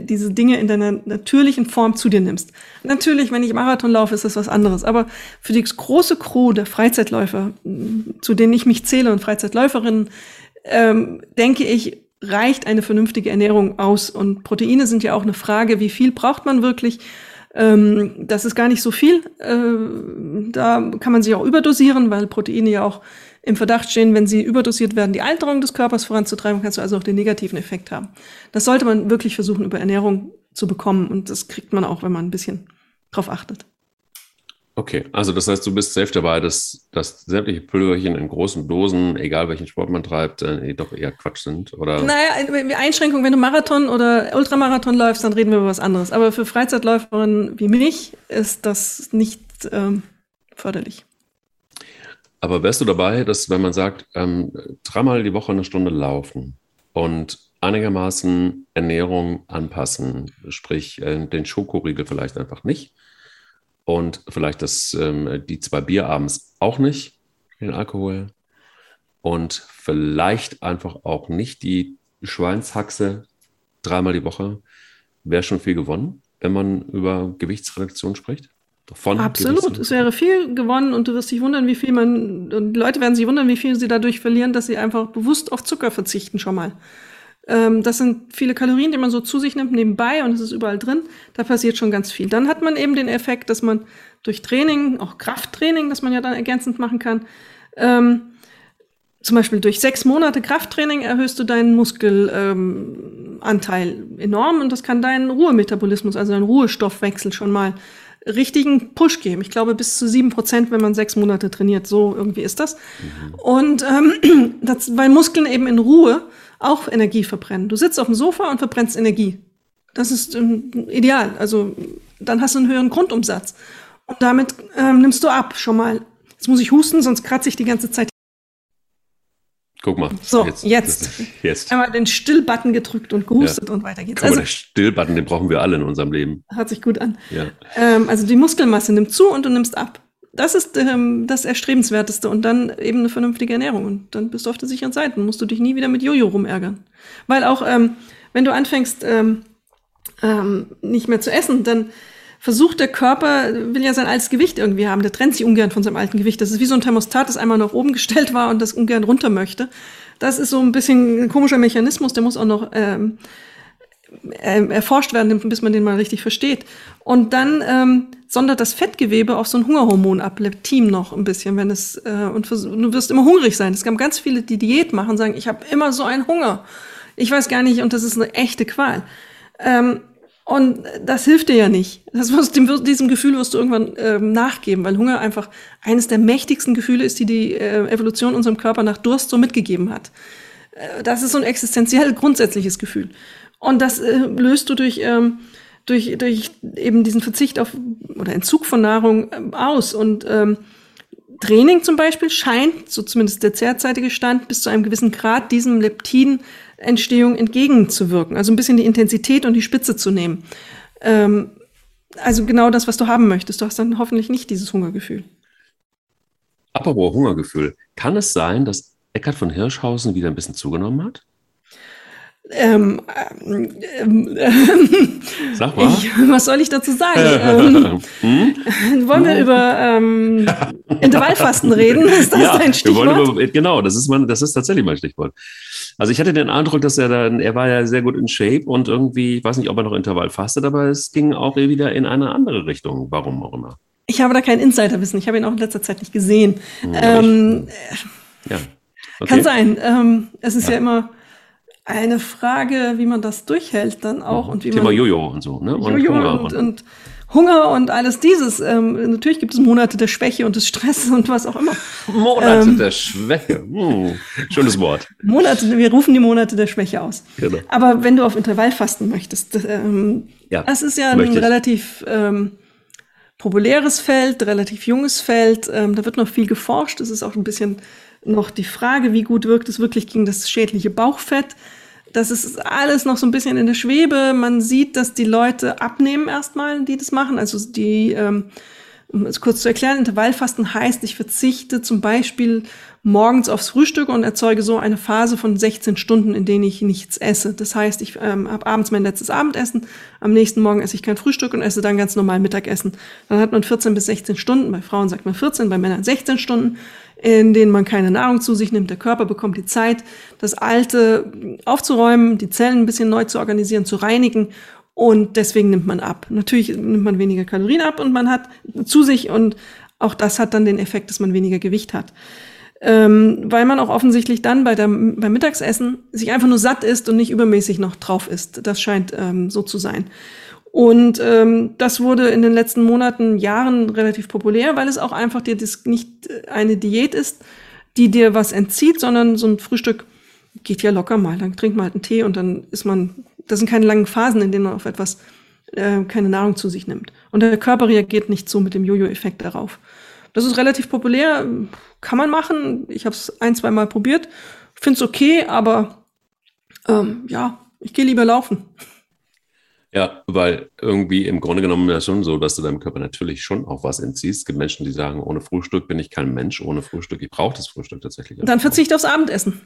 diese Dinge in deiner natürlichen Form zu dir nimmst. Natürlich, wenn ich Marathon laufe, ist das was anderes. Aber für die große Crew der Freizeitläufer, zu denen ich mich zähle und Freizeitläuferinnen, ähm, denke ich, reicht eine vernünftige Ernährung aus. Und Proteine sind ja auch eine Frage, wie viel braucht man wirklich? Ähm, das ist gar nicht so viel. Äh, da kann man sich auch überdosieren, weil Proteine ja auch im Verdacht stehen, wenn sie überdosiert werden, die Alterung des Körpers voranzutreiben, kannst du also auch den negativen Effekt haben. Das sollte man wirklich versuchen, über Ernährung zu bekommen. Und das kriegt man auch, wenn man ein bisschen drauf achtet. Okay, also das heißt, du bist safe dabei, dass, dass sämtliche Pülverchen in großen Dosen, egal welchen Sport man treibt, äh, doch eher Quatsch sind, oder? Naja, Einschränkung, wenn du Marathon oder Ultramarathon läufst, dann reden wir über was anderes. Aber für Freizeitläuferinnen wie mich ist das nicht ähm, förderlich. Aber wärst du dabei, dass wenn man sagt, ähm, dreimal die Woche eine Stunde laufen und einigermaßen Ernährung anpassen, sprich äh, den Schokoriegel vielleicht einfach nicht und vielleicht das, ähm, die zwei Bier abends auch nicht, den Alkohol und vielleicht einfach auch nicht die Schweinshaxe dreimal die Woche, wäre schon viel gewonnen, wenn man über Gewichtsreduktion spricht? Von Absolut, es wäre viel gewonnen und du wirst dich wundern, wie viel man, und Leute werden sich wundern, wie viel sie dadurch verlieren, dass sie einfach bewusst auf Zucker verzichten schon mal. Ähm, das sind viele Kalorien, die man so zu sich nimmt nebenbei und es ist überall drin. Da passiert schon ganz viel. Dann hat man eben den Effekt, dass man durch Training, auch Krafttraining, das man ja dann ergänzend machen kann, ähm, zum Beispiel durch sechs Monate Krafttraining erhöhst du deinen Muskelanteil ähm, enorm und das kann deinen Ruhemetabolismus, also deinen Ruhestoffwechsel schon mal richtigen Push geben. Ich glaube bis zu sieben Prozent, wenn man sechs Monate trainiert. So irgendwie ist das. Mhm. Und ähm, das, weil Muskeln eben in Ruhe auch Energie verbrennen. Du sitzt auf dem Sofa und verbrennst Energie. Das ist ähm, ideal. Also dann hast du einen höheren Grundumsatz. Und damit ähm, nimmst du ab schon mal. Jetzt muss ich husten, sonst kratze ich die ganze Zeit Guck mal. So, jetzt. Jetzt. jetzt. Einmal den Still-Button gedrückt und gehustet ja. und weiter geht's. Guck also, der Still-Button, den brauchen wir alle in unserem Leben. Hört sich gut an. Ja. Ähm, also die Muskelmasse nimmt zu und du nimmst ab. Das ist ähm, das Erstrebenswerteste und dann eben eine vernünftige Ernährung. Und dann bist du auf der sicheren Seite. Dann musst du dich nie wieder mit Jojo rumärgern. Weil auch, ähm, wenn du anfängst, ähm, ähm, nicht mehr zu essen, dann versucht der Körper, will ja sein altes Gewicht irgendwie haben. Der trennt sich ungern von seinem alten Gewicht. Das ist wie so ein Thermostat, das einmal nach oben gestellt war und das ungern runter möchte. Das ist so ein bisschen ein komischer Mechanismus, der muss auch noch ähm, äh, erforscht werden, bis man den mal richtig versteht. Und dann ähm, sondert das Fettgewebe auch so ein Hungerhormon ab, Leptin noch ein bisschen, wenn es äh, und du wirst immer hungrig sein. Es gab ganz viele, die Diät machen, sagen, ich habe immer so einen Hunger. Ich weiß gar nicht, und das ist eine echte Qual. Ähm, und das hilft dir ja nicht. Das wirst, dem, diesem Gefühl wirst du irgendwann ähm, nachgeben, weil Hunger einfach eines der mächtigsten Gefühle ist, die die äh, Evolution unserem Körper nach Durst so mitgegeben hat. Äh, das ist so ein existenziell grundsätzliches Gefühl. Und das äh, löst du durch, ähm, durch, durch eben diesen Verzicht auf oder Entzug von Nahrung ähm, aus. Und ähm, Training zum Beispiel scheint, so zumindest der derzeitige Stand, bis zu einem gewissen Grad diesem Leptinentstehung entgegenzuwirken. Also ein bisschen die Intensität und die Spitze zu nehmen. Ähm, also genau das, was du haben möchtest. Du hast dann hoffentlich nicht dieses Hungergefühl. Apropos Hungergefühl. Kann es sein, dass Eckhard von Hirschhausen wieder ein bisschen zugenommen hat? Ähm, ähm, ähm, Sag mal. Ich, was soll ich dazu sagen? ähm, hm? Wollen wir über ähm, Intervallfasten reden? Ist das ja, dein Stichwort? Über, genau, das ist, mein, das ist tatsächlich mein Stichwort. Also ich hatte den Eindruck, dass er dann, er war ja sehr gut in Shape und irgendwie, ich weiß nicht, ob er noch Intervall fastet, aber es ging auch wieder in eine andere Richtung, warum auch immer. Ich habe da kein Insiderwissen, ich habe ihn auch in letzter Zeit nicht gesehen. Hm, ähm, ich, ja. Okay. Kann sein. Ähm, es ist ja, ja immer eine Frage, wie man das durchhält dann auch. Und wie Thema man, Jojo und so, ne? Und Jojo Hunger und, und, Hunger und alles dieses. Ähm, natürlich gibt es Monate der Schwäche und des Stresses und was auch immer. Monate ähm, der Schwäche. Hm, schönes Wort. Monate, wir rufen die Monate der Schwäche aus. Genau. Aber wenn du auf Intervallfasten möchtest, ähm, ja, das ist ja ein relativ ähm, populäres Feld, relativ junges Feld. Ähm, da wird noch viel geforscht. Es ist auch ein bisschen noch die Frage, wie gut wirkt es wirklich gegen das schädliche Bauchfett. Das ist alles noch so ein bisschen in der Schwebe. Man sieht, dass die Leute abnehmen erstmal, die das machen. Also die, ähm, um es kurz zu erklären, Intervallfasten heißt, ich verzichte zum Beispiel morgens aufs Frühstück und erzeuge so eine Phase von 16 Stunden, in denen ich nichts esse. Das heißt, ich ähm, habe abends mein letztes Abendessen, am nächsten Morgen esse ich kein Frühstück und esse dann ganz normal Mittagessen. Dann hat man 14 bis 16 Stunden, bei Frauen sagt man 14, bei Männern 16 Stunden in denen man keine Nahrung zu sich nimmt. Der Körper bekommt die Zeit, das Alte aufzuräumen, die Zellen ein bisschen neu zu organisieren, zu reinigen. Und deswegen nimmt man ab. Natürlich nimmt man weniger Kalorien ab und man hat zu sich und auch das hat dann den Effekt, dass man weniger Gewicht hat. Ähm, weil man auch offensichtlich dann bei der, beim Mittagsessen sich einfach nur satt ist und nicht übermäßig noch drauf ist. Das scheint ähm, so zu sein. Und ähm, das wurde in den letzten Monaten, Jahren relativ populär, weil es auch einfach dir das nicht eine Diät ist, die dir was entzieht, sondern so ein Frühstück geht ja locker mal. Dann trinkt man halt einen Tee und dann ist man, das sind keine langen Phasen, in denen man auf etwas äh, keine Nahrung zu sich nimmt. Und der Körper reagiert nicht so mit dem Jojo-Effekt darauf. Das ist relativ populär, kann man machen. Ich habe es ein, zwei Mal probiert, finde es okay, aber ähm, ja, ich gehe lieber laufen. Ja, weil irgendwie im Grunde genommen ja schon so, dass du deinem Körper natürlich schon auch was entziehst. Es gibt Menschen, die sagen, ohne Frühstück bin ich kein Mensch, ohne Frühstück, ich brauche das Frühstück tatsächlich. Dann verzichte aufs Abendessen.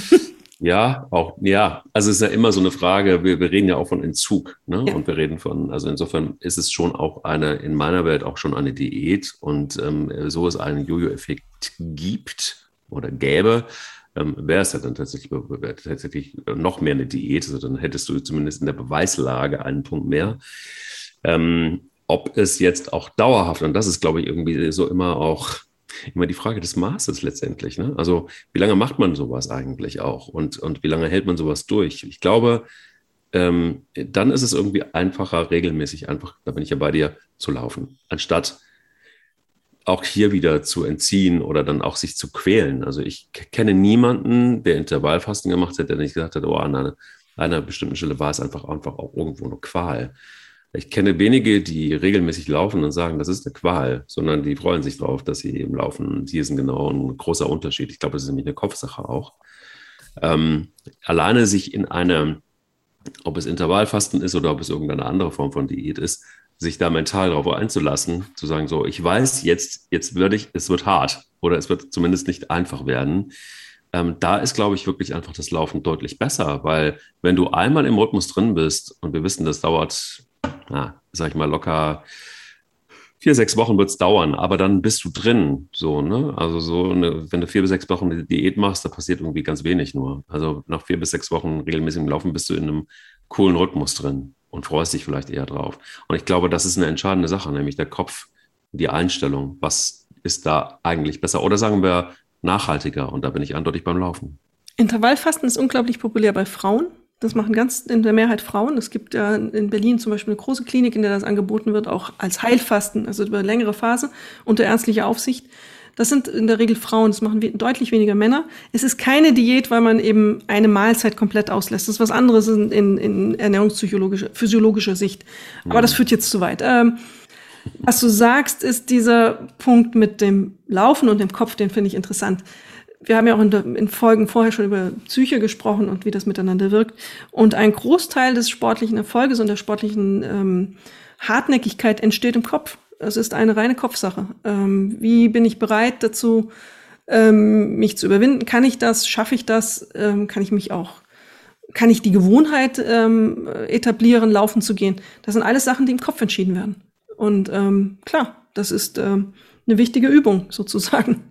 ja, auch, ja, also es ist ja immer so eine Frage, wir, wir reden ja auch von Entzug, ne? Ja. Und wir reden von, also insofern ist es schon auch eine, in meiner Welt auch schon eine Diät und ähm, so es einen Jojo-Effekt gibt oder gäbe, ähm, wäre es ja dann tatsächlich, tatsächlich noch mehr eine Diät. Also dann hättest du zumindest in der Beweislage einen Punkt mehr. Ähm, ob es jetzt auch dauerhaft, und das ist, glaube ich, irgendwie so immer auch immer die Frage des Maßes letztendlich. Ne? Also wie lange macht man sowas eigentlich auch und, und wie lange hält man sowas durch? Ich glaube, ähm, dann ist es irgendwie einfacher, regelmäßig einfach, da bin ich ja bei dir, zu laufen, anstatt auch hier wieder zu entziehen oder dann auch sich zu quälen. Also ich kenne niemanden, der Intervallfasten gemacht hat, der nicht gesagt hat, oh, an einer, einer bestimmten Stelle war es einfach, einfach auch irgendwo eine Qual. Ich kenne wenige, die regelmäßig laufen und sagen, das ist eine Qual, sondern die freuen sich darauf, dass sie eben laufen. Hier ist ein genau ein großer Unterschied. Ich glaube, das ist nämlich eine Kopfsache auch. Ähm, alleine sich in eine, ob es Intervallfasten ist oder ob es irgendeine andere Form von Diät ist, sich da mental darauf einzulassen, zu sagen, so, ich weiß, jetzt, jetzt würde ich, es wird hart oder es wird zumindest nicht einfach werden. Äh, ähm, da ist, glaube ich, wirklich einfach das Laufen deutlich besser, weil wenn du einmal im Rhythmus drin bist und wir wissen, das dauert, na, sag ich mal, locker vier, sechs Wochen wird es dauern, aber dann bist du drin. So, ne? Also so, eine, wenn du vier bis sechs Wochen eine Diät machst, da passiert irgendwie ganz wenig nur. Also nach vier bis sechs Wochen regelmäßigem Laufen bist du in einem coolen Rhythmus drin und freust dich vielleicht eher drauf. Und ich glaube, das ist eine entscheidende Sache, nämlich der Kopf, die Einstellung. Was ist da eigentlich besser? Oder sagen wir nachhaltiger? Und da bin ich eindeutig beim Laufen. Intervallfasten ist unglaublich populär bei Frauen. Das machen ganz in der Mehrheit Frauen. Es gibt ja in Berlin zum Beispiel eine große Klinik, in der das angeboten wird, auch als Heilfasten, also über längere Phase unter ärztlicher Aufsicht. Das sind in der Regel Frauen, das machen deutlich weniger Männer. Es ist keine Diät, weil man eben eine Mahlzeit komplett auslässt. Das ist was anderes in, in, in ernährungspsychologischer, physiologischer Sicht. Aber das führt jetzt zu weit. Ähm, was du sagst, ist dieser Punkt mit dem Laufen und dem Kopf, den finde ich interessant wir haben ja auch in, in, Folgen vorher schon über Psyche gesprochen und wie das miteinander wirkt. Und ein Großteil des sportlichen Erfolges und der sportlichen ähm, Hartnäckigkeit entsteht im Kopf. Es ist eine reine Kopfsache. Ähm, wie bin ich bereit dazu, ähm, mich zu überwinden? Kann ich das? Schaffe ich das? Ähm, kann ich mich auch, kann ich die Gewohnheit ähm, etablieren, laufen zu gehen? Das sind alles Sachen, die im Kopf entschieden werden. Und ähm, klar, das ist ähm, eine wichtige Übung sozusagen.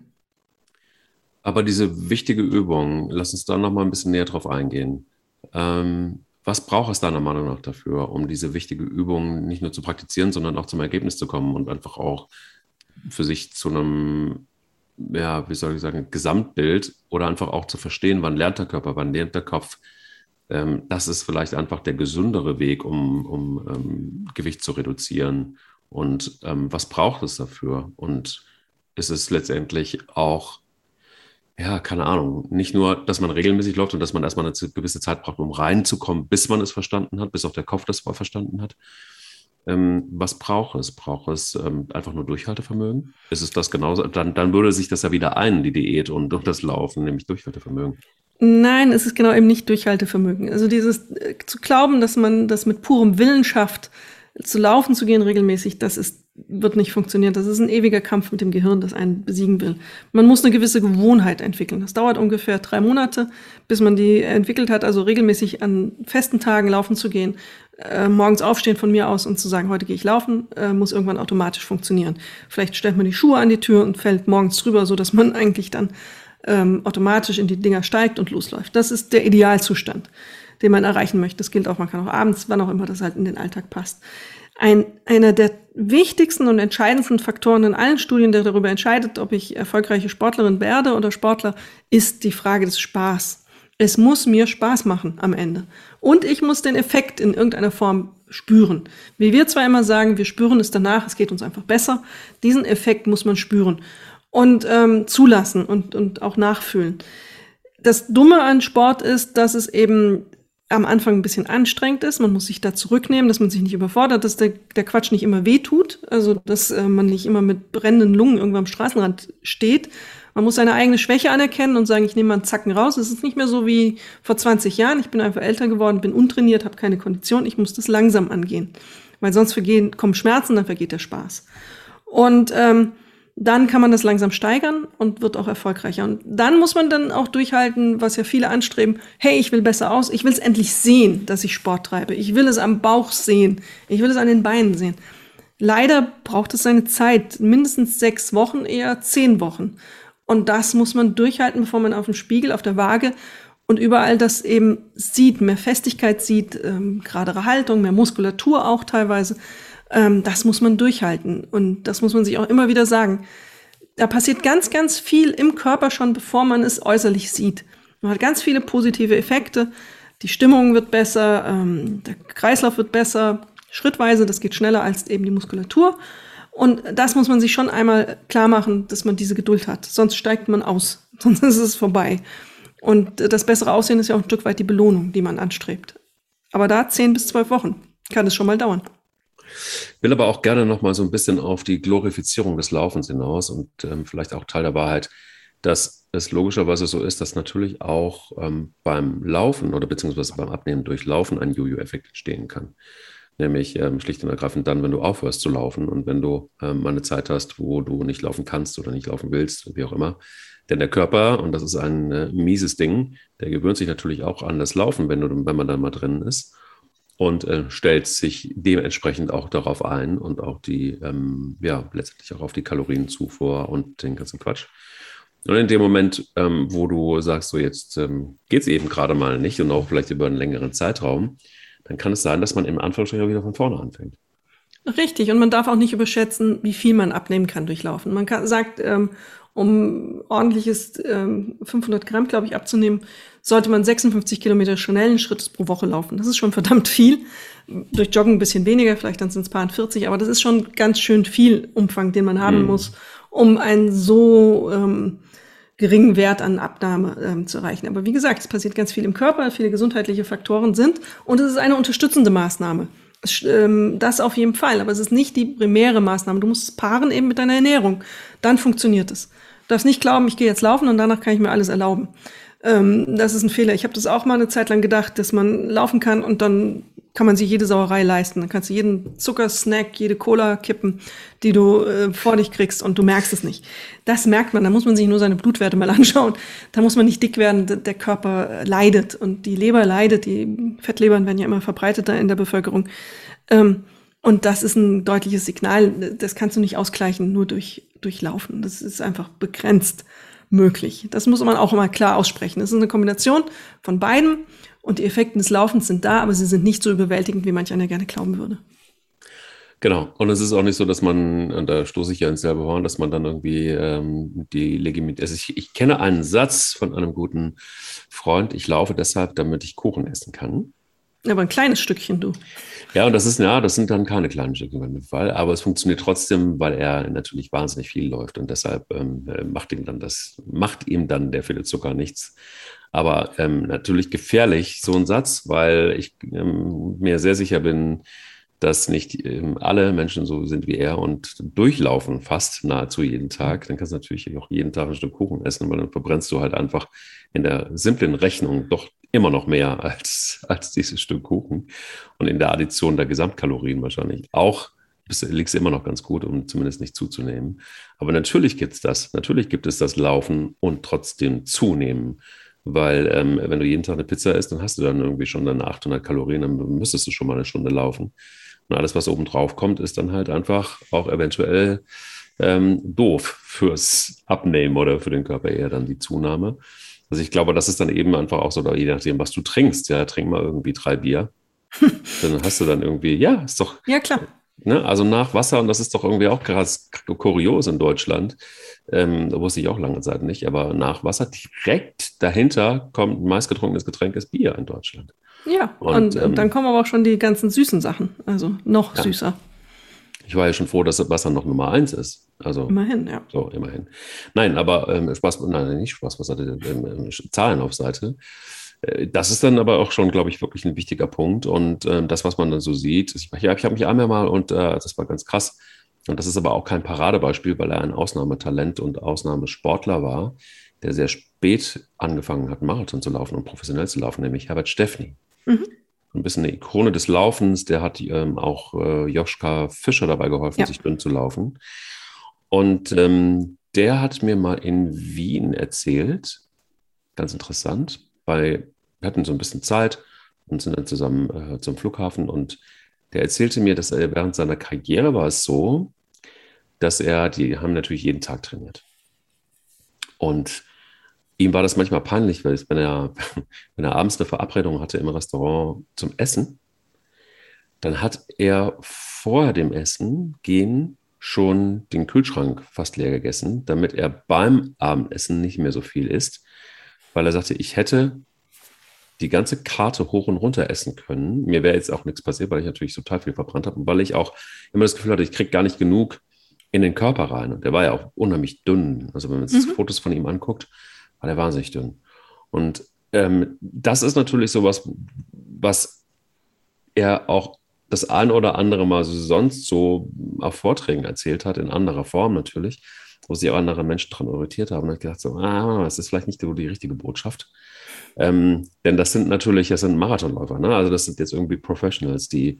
Aber diese wichtige Übung, lass uns da noch mal ein bisschen näher drauf eingehen. Ähm, was braucht es deiner Meinung nach dafür, um diese wichtige Übung nicht nur zu praktizieren, sondern auch zum Ergebnis zu kommen und einfach auch für sich zu einem, ja, wie soll ich sagen, Gesamtbild oder einfach auch zu verstehen, wann lernt der Körper, wann lernt der Kopf. Ähm, das ist vielleicht einfach der gesündere Weg, um, um ähm, Gewicht zu reduzieren. Und ähm, was braucht es dafür? Und ist es letztendlich auch ja, keine Ahnung, nicht nur, dass man regelmäßig läuft und dass man erstmal eine gewisse Zeit braucht, um reinzukommen, bis man es verstanden hat, bis auch der Kopf das verstanden hat. Ähm, was braucht es? Braucht es ähm, einfach nur Durchhaltevermögen? Ist es das genauso? Dann, dann würde sich das ja wieder ein, die Diät und, und das Laufen, nämlich Durchhaltevermögen. Nein, es ist genau eben nicht Durchhaltevermögen. Also dieses äh, zu glauben, dass man das mit purem Willen schafft, zu laufen zu gehen regelmäßig, das ist wird nicht funktionieren. Das ist ein ewiger Kampf mit dem Gehirn, das einen besiegen will. Man muss eine gewisse Gewohnheit entwickeln. Das dauert ungefähr drei Monate, bis man die entwickelt hat, also regelmäßig an festen Tagen laufen zu gehen, äh, morgens aufstehen von mir aus und zu sagen, heute gehe ich laufen, äh, muss irgendwann automatisch funktionieren. Vielleicht stellt man die Schuhe an die Tür und fällt morgens drüber, so dass man eigentlich dann ähm, automatisch in die Dinger steigt und losläuft. Das ist der Idealzustand, den man erreichen möchte. Das gilt auch, man kann auch abends, wann auch immer das halt in den Alltag passt. Ein, einer der wichtigsten und entscheidendsten Faktoren in allen Studien, der darüber entscheidet, ob ich erfolgreiche Sportlerin werde oder Sportler, ist die Frage des Spaß. Es muss mir Spaß machen am Ende. Und ich muss den Effekt in irgendeiner Form spüren. Wie wir zwar immer sagen, wir spüren es danach, es geht uns einfach besser. Diesen Effekt muss man spüren und ähm, zulassen und, und auch nachfühlen. Das Dumme an Sport ist, dass es eben am Anfang ein bisschen anstrengend ist. Man muss sich da zurücknehmen, dass man sich nicht überfordert, dass der, der Quatsch nicht immer wehtut, also dass äh, man nicht immer mit brennenden Lungen irgendwo am Straßenrand steht. Man muss seine eigene Schwäche anerkennen und sagen, ich nehme mal einen Zacken raus. Es ist nicht mehr so wie vor 20 Jahren. Ich bin einfach älter geworden, bin untrainiert, habe keine Kondition. Ich muss das langsam angehen, weil sonst vergehen, kommen Schmerzen, dann vergeht der Spaß. Und ähm, dann kann man das langsam steigern und wird auch erfolgreicher. Und dann muss man dann auch durchhalten, was ja viele anstreben. Hey, ich will besser aus. Ich will es endlich sehen, dass ich Sport treibe. Ich will es am Bauch sehen. Ich will es an den Beinen sehen. Leider braucht es seine Zeit. Mindestens sechs Wochen, eher zehn Wochen. Und das muss man durchhalten, bevor man auf dem Spiegel, auf der Waage und überall das eben sieht, mehr Festigkeit sieht, ähm, geradere Haltung, mehr Muskulatur auch teilweise. Ähm, das muss man durchhalten. Und das muss man sich auch immer wieder sagen. Da passiert ganz, ganz viel im Körper schon, bevor man es äußerlich sieht. Man hat ganz viele positive Effekte. Die Stimmung wird besser, ähm, der Kreislauf wird besser, schrittweise, das geht schneller als eben die Muskulatur. Und das muss man sich schon einmal klar machen, dass man diese Geduld hat. Sonst steigt man aus, sonst ist es vorbei. Und das bessere Aussehen ist ja auch ein Stück weit die Belohnung, die man anstrebt. Aber da zehn bis zwölf Wochen kann es schon mal dauern. Will aber auch gerne noch mal so ein bisschen auf die Glorifizierung des Laufens hinaus und ähm, vielleicht auch Teil der Wahrheit, dass es logischerweise so ist, dass natürlich auch ähm, beim Laufen oder beziehungsweise beim Abnehmen durch Laufen ein Jojo-Effekt entstehen kann. Nämlich ähm, schlicht und ergreifend dann, wenn du aufhörst zu laufen und wenn du ähm, mal eine Zeit hast, wo du nicht laufen kannst oder nicht laufen willst, wie auch immer, Denn der Körper, und das ist ein äh, mieses Ding, der gewöhnt sich natürlich auch an das Laufen, wenn, du, wenn man da mal drin ist und äh, stellt sich dementsprechend auch darauf ein und auch die, ähm, ja, letztendlich auch auf die Kalorienzufuhr und den ganzen Quatsch. Und in dem Moment, ähm, wo du sagst, so jetzt ähm, geht es eben gerade mal nicht und auch vielleicht über einen längeren Zeitraum, dann kann es sein, dass man im Anführungsstrichen wieder von vorne anfängt. Richtig, und man darf auch nicht überschätzen, wie viel man abnehmen kann durch Laufen. Man kann, sagt, ähm, um ordentliches ähm, 500 Gramm, glaube ich, abzunehmen, sollte man 56 Kilometer schnellen Schrittes pro Woche laufen. Das ist schon verdammt viel. Durch Joggen ein bisschen weniger, vielleicht dann sind es paar 40, aber das ist schon ganz schön viel Umfang, den man haben mhm. muss, um einen so ähm, geringen Wert an Abnahme ähm, zu erreichen. Aber wie gesagt, es passiert ganz viel im Körper, viele gesundheitliche Faktoren sind und es ist eine unterstützende Maßnahme. Ähm, das auf jeden Fall, aber es ist nicht die primäre Maßnahme. Du musst es paaren eben mit deiner Ernährung. Dann funktioniert es. Du darfst nicht glauben, ich gehe jetzt laufen und danach kann ich mir alles erlauben. Ähm, das ist ein Fehler. Ich habe das auch mal eine Zeit lang gedacht, dass man laufen kann und dann kann man sich jede Sauerei leisten. Dann kannst du jeden Zuckersnack, jede Cola kippen, die du äh, vor dich kriegst und du merkst es nicht. Das merkt man. Da muss man sich nur seine Blutwerte mal anschauen. Da muss man nicht dick werden. Der Körper leidet und die Leber leidet. Die Fettlebern werden ja immer verbreiteter in der Bevölkerung. Ähm, und das ist ein deutliches Signal. Das kannst du nicht ausgleichen nur durch, durch Laufen. Das ist einfach begrenzt möglich. Das muss man auch immer klar aussprechen. Das ist eine Kombination von beiden. Und die Effekte des Laufens sind da, aber sie sind nicht so überwältigend, wie manch einer gerne glauben würde. Genau. Und es ist auch nicht so, dass man, da stoße ich ja ins selbe Horn, dass man dann irgendwie ähm, die Legitimität. Also ich, ich kenne einen Satz von einem guten Freund, ich laufe deshalb, damit ich Kuchen essen kann. Aber ein kleines Stückchen, du. Ja, und das ist, ja, das sind dann keine kleinen Stückchen dem Fall, aber es funktioniert trotzdem, weil er natürlich wahnsinnig viel läuft und deshalb ähm, äh, macht ihm dann das, macht ihm dann der viele Zucker nichts. Aber ähm, natürlich gefährlich, so ein Satz, weil ich ähm, mir sehr sicher bin, dass nicht ähm, alle Menschen so sind wie er und durchlaufen fast nahezu jeden Tag. Dann kannst du natürlich auch jeden Tag ein Stück Kuchen essen, weil dann verbrennst du halt einfach in der simplen Rechnung doch immer noch mehr als, als dieses Stück Kuchen. Und in der Addition der Gesamtkalorien wahrscheinlich auch liegst du immer noch ganz gut, um zumindest nicht zuzunehmen. Aber natürlich gibt es das. Natürlich gibt es das Laufen und trotzdem zunehmen. Weil ähm, wenn du jeden Tag eine Pizza isst, dann hast du dann irgendwie schon deine 800 Kalorien, dann müsstest du schon mal eine Stunde laufen. Und alles, was oben drauf kommt, ist dann halt einfach auch eventuell ähm, doof fürs Abnehmen oder für den Körper eher dann die Zunahme. Also ich glaube, das ist dann eben einfach auch so, je nachdem, was du trinkst. Ja, trink mal irgendwie drei Bier. dann hast du dann irgendwie, ja, ist doch. Ja, klar. Ne, also nach Wasser, und das ist doch irgendwie auch krass kurios in Deutschland, ähm, da wusste ich auch lange Zeit nicht, aber nach Wasser direkt dahinter kommt ein meistgetrunkenes Getränk ist Bier in Deutschland. Ja, und, und ähm, dann kommen aber auch schon die ganzen süßen Sachen, also noch ja. süßer. Ich war ja schon froh, dass Wasser noch Nummer eins ist. Also, immerhin, ja. So, immerhin. Nein, aber ähm, Spaß, nein, nicht Spaß, was hatte ähm, Zahlen auf Seite. Äh, das ist dann aber auch schon, glaube ich, wirklich ein wichtiger Punkt. Und ähm, das, was man dann so sieht, ich, ich habe mich einmal mal und äh, das war ganz krass. Und das ist aber auch kein Paradebeispiel, weil er ein Ausnahmetalent und Ausnahmesportler war, der sehr spät angefangen hat, Marathon zu laufen und professionell zu laufen, nämlich Herbert Steffni. Mhm. Ein bisschen eine Ikone des Laufens. Der hat ähm, auch äh, Joschka Fischer dabei geholfen, ja. sich dünn zu laufen. Und ähm, der hat mir mal in Wien erzählt, ganz interessant, weil wir hatten so ein bisschen Zeit und sind dann zusammen äh, zum Flughafen und der erzählte mir, dass er während seiner Karriere war es so, dass er, die haben natürlich jeden Tag trainiert. Und ihm war das manchmal peinlich, weil wenn er, wenn er abends eine Verabredung hatte im Restaurant zum Essen, dann hat er vor dem Essen gehen schon den Kühlschrank fast leer gegessen, damit er beim Abendessen nicht mehr so viel isst, weil er sagte, ich hätte die ganze Karte hoch und runter essen können. Mir wäre jetzt auch nichts passiert, weil ich natürlich total viel verbrannt habe und weil ich auch immer das Gefühl hatte, ich kriege gar nicht genug in den Körper rein. Und der war ja auch unheimlich dünn. Also wenn man sich mhm. Fotos von ihm anguckt, war der wahnsinnig dünn. Und ähm, das ist natürlich sowas, was er auch das ein oder andere Mal sonst so auf Vorträgen erzählt hat, in anderer Form natürlich, wo sich auch andere Menschen daran orientiert haben. Und ich gedacht so, ah, das ist vielleicht nicht so die richtige Botschaft. Ähm, denn das sind natürlich, das sind Marathonläufer, ne? Also das sind jetzt irgendwie Professionals, die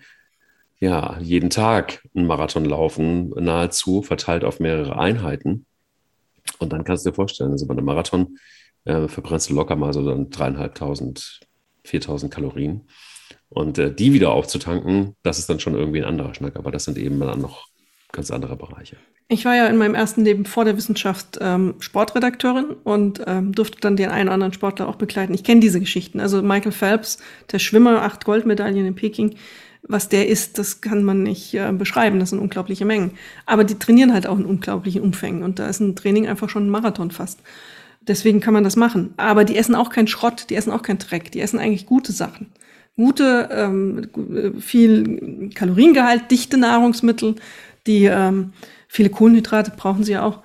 ja jeden Tag einen Marathon laufen, nahezu verteilt auf mehrere Einheiten. Und dann kannst du dir vorstellen, also bei einem Marathon äh, verbrennst du locker mal so dann dreieinhalbtausend, viertausend Kalorien. Und äh, die wieder aufzutanken, das ist dann schon irgendwie ein anderer Schnack. Aber das sind eben dann noch ganz andere Bereiche. Ich war ja in meinem ersten Leben vor der Wissenschaft ähm, Sportredakteurin und ähm, durfte dann den einen oder anderen Sportler auch begleiten. Ich kenne diese Geschichten. Also Michael Phelps, der Schwimmer, acht Goldmedaillen in Peking, was der ist, das kann man nicht äh, beschreiben. Das sind unglaubliche Mengen. Aber die trainieren halt auch in unglaublichen Umfängen. Und da ist ein Training einfach schon ein Marathon fast. Deswegen kann man das machen. Aber die essen auch keinen Schrott, die essen auch keinen Dreck, die essen eigentlich gute Sachen. Gute, ähm, viel Kaloriengehalt, dichte Nahrungsmittel, die ähm, viele Kohlenhydrate brauchen sie ja auch.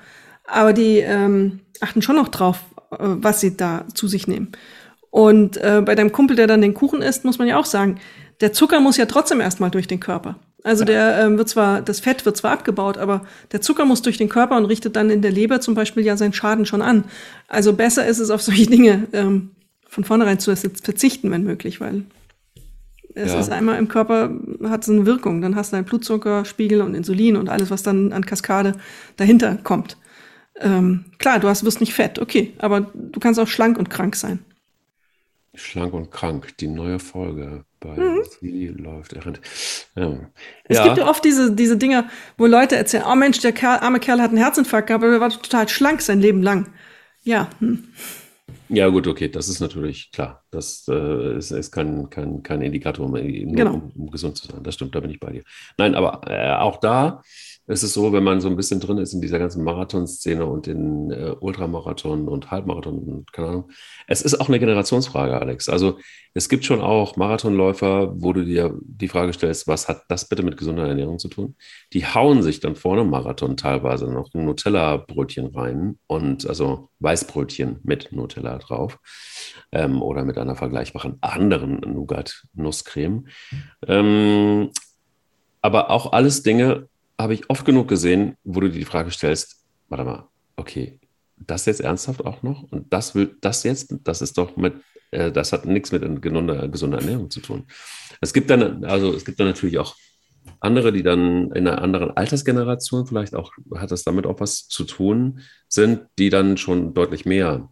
Aber die ähm, achten schon noch drauf, äh, was sie da zu sich nehmen. Und äh, bei deinem Kumpel, der dann den Kuchen isst, muss man ja auch sagen, der Zucker muss ja trotzdem erstmal durch den Körper. Also der ähm, wird zwar, das Fett wird zwar abgebaut, aber der Zucker muss durch den Körper und richtet dann in der Leber zum Beispiel ja seinen Schaden schon an. Also besser ist es auf solche Dinge ähm, von vornherein zu verzichten, wenn möglich, weil es ja. ist einmal im Körper, hat es eine Wirkung. Dann hast du einen Blutzuckerspiegel und Insulin und alles, was dann an Kaskade dahinter kommt. Ähm, klar, du hast, wirst nicht fett, okay, aber du kannst auch schlank und krank sein. Schlank und krank, die neue Folge bei mhm. Sie läuft errent. Ja. Es ja. gibt ja oft diese, diese Dinger, wo Leute erzählen, oh Mensch, der Kerl, arme Kerl hat einen Herzinfarkt gehabt, aber er war total schlank sein Leben lang. Ja. Hm. Ja, gut, okay, das ist natürlich klar. Das äh, ist, ist kein, kein, kein Indikator, um, genau. um, um, gesund zu sein. Das stimmt, da bin ich bei dir. Nein, aber äh, auch da es ist so, wenn man so ein bisschen drin ist in dieser ganzen Marathonszene und in äh, Ultramarathon und Halbmarathon und keine Ahnung. Es ist auch eine Generationsfrage, Alex. Also es gibt schon auch Marathonläufer, wo du dir die Frage stellst, was hat das bitte mit gesunder Ernährung zu tun? Die hauen sich dann vor einem Marathon teilweise noch ein Nutella-Brötchen rein und also Weißbrötchen mit Nutella drauf ähm, oder mit einer vergleichbaren anderen Nougat-Nusscreme. Ähm, aber auch alles Dinge, habe ich oft genug gesehen, wo du dir die Frage stellst, warte mal, okay, das jetzt ernsthaft auch noch? Und das will das jetzt, das ist doch mit, äh, das hat nichts mit gesunder, gesunder Ernährung zu tun. Es gibt dann, also es gibt dann natürlich auch andere, die dann in einer anderen Altersgeneration vielleicht auch, hat das damit auch was zu tun, sind, die dann schon deutlich mehr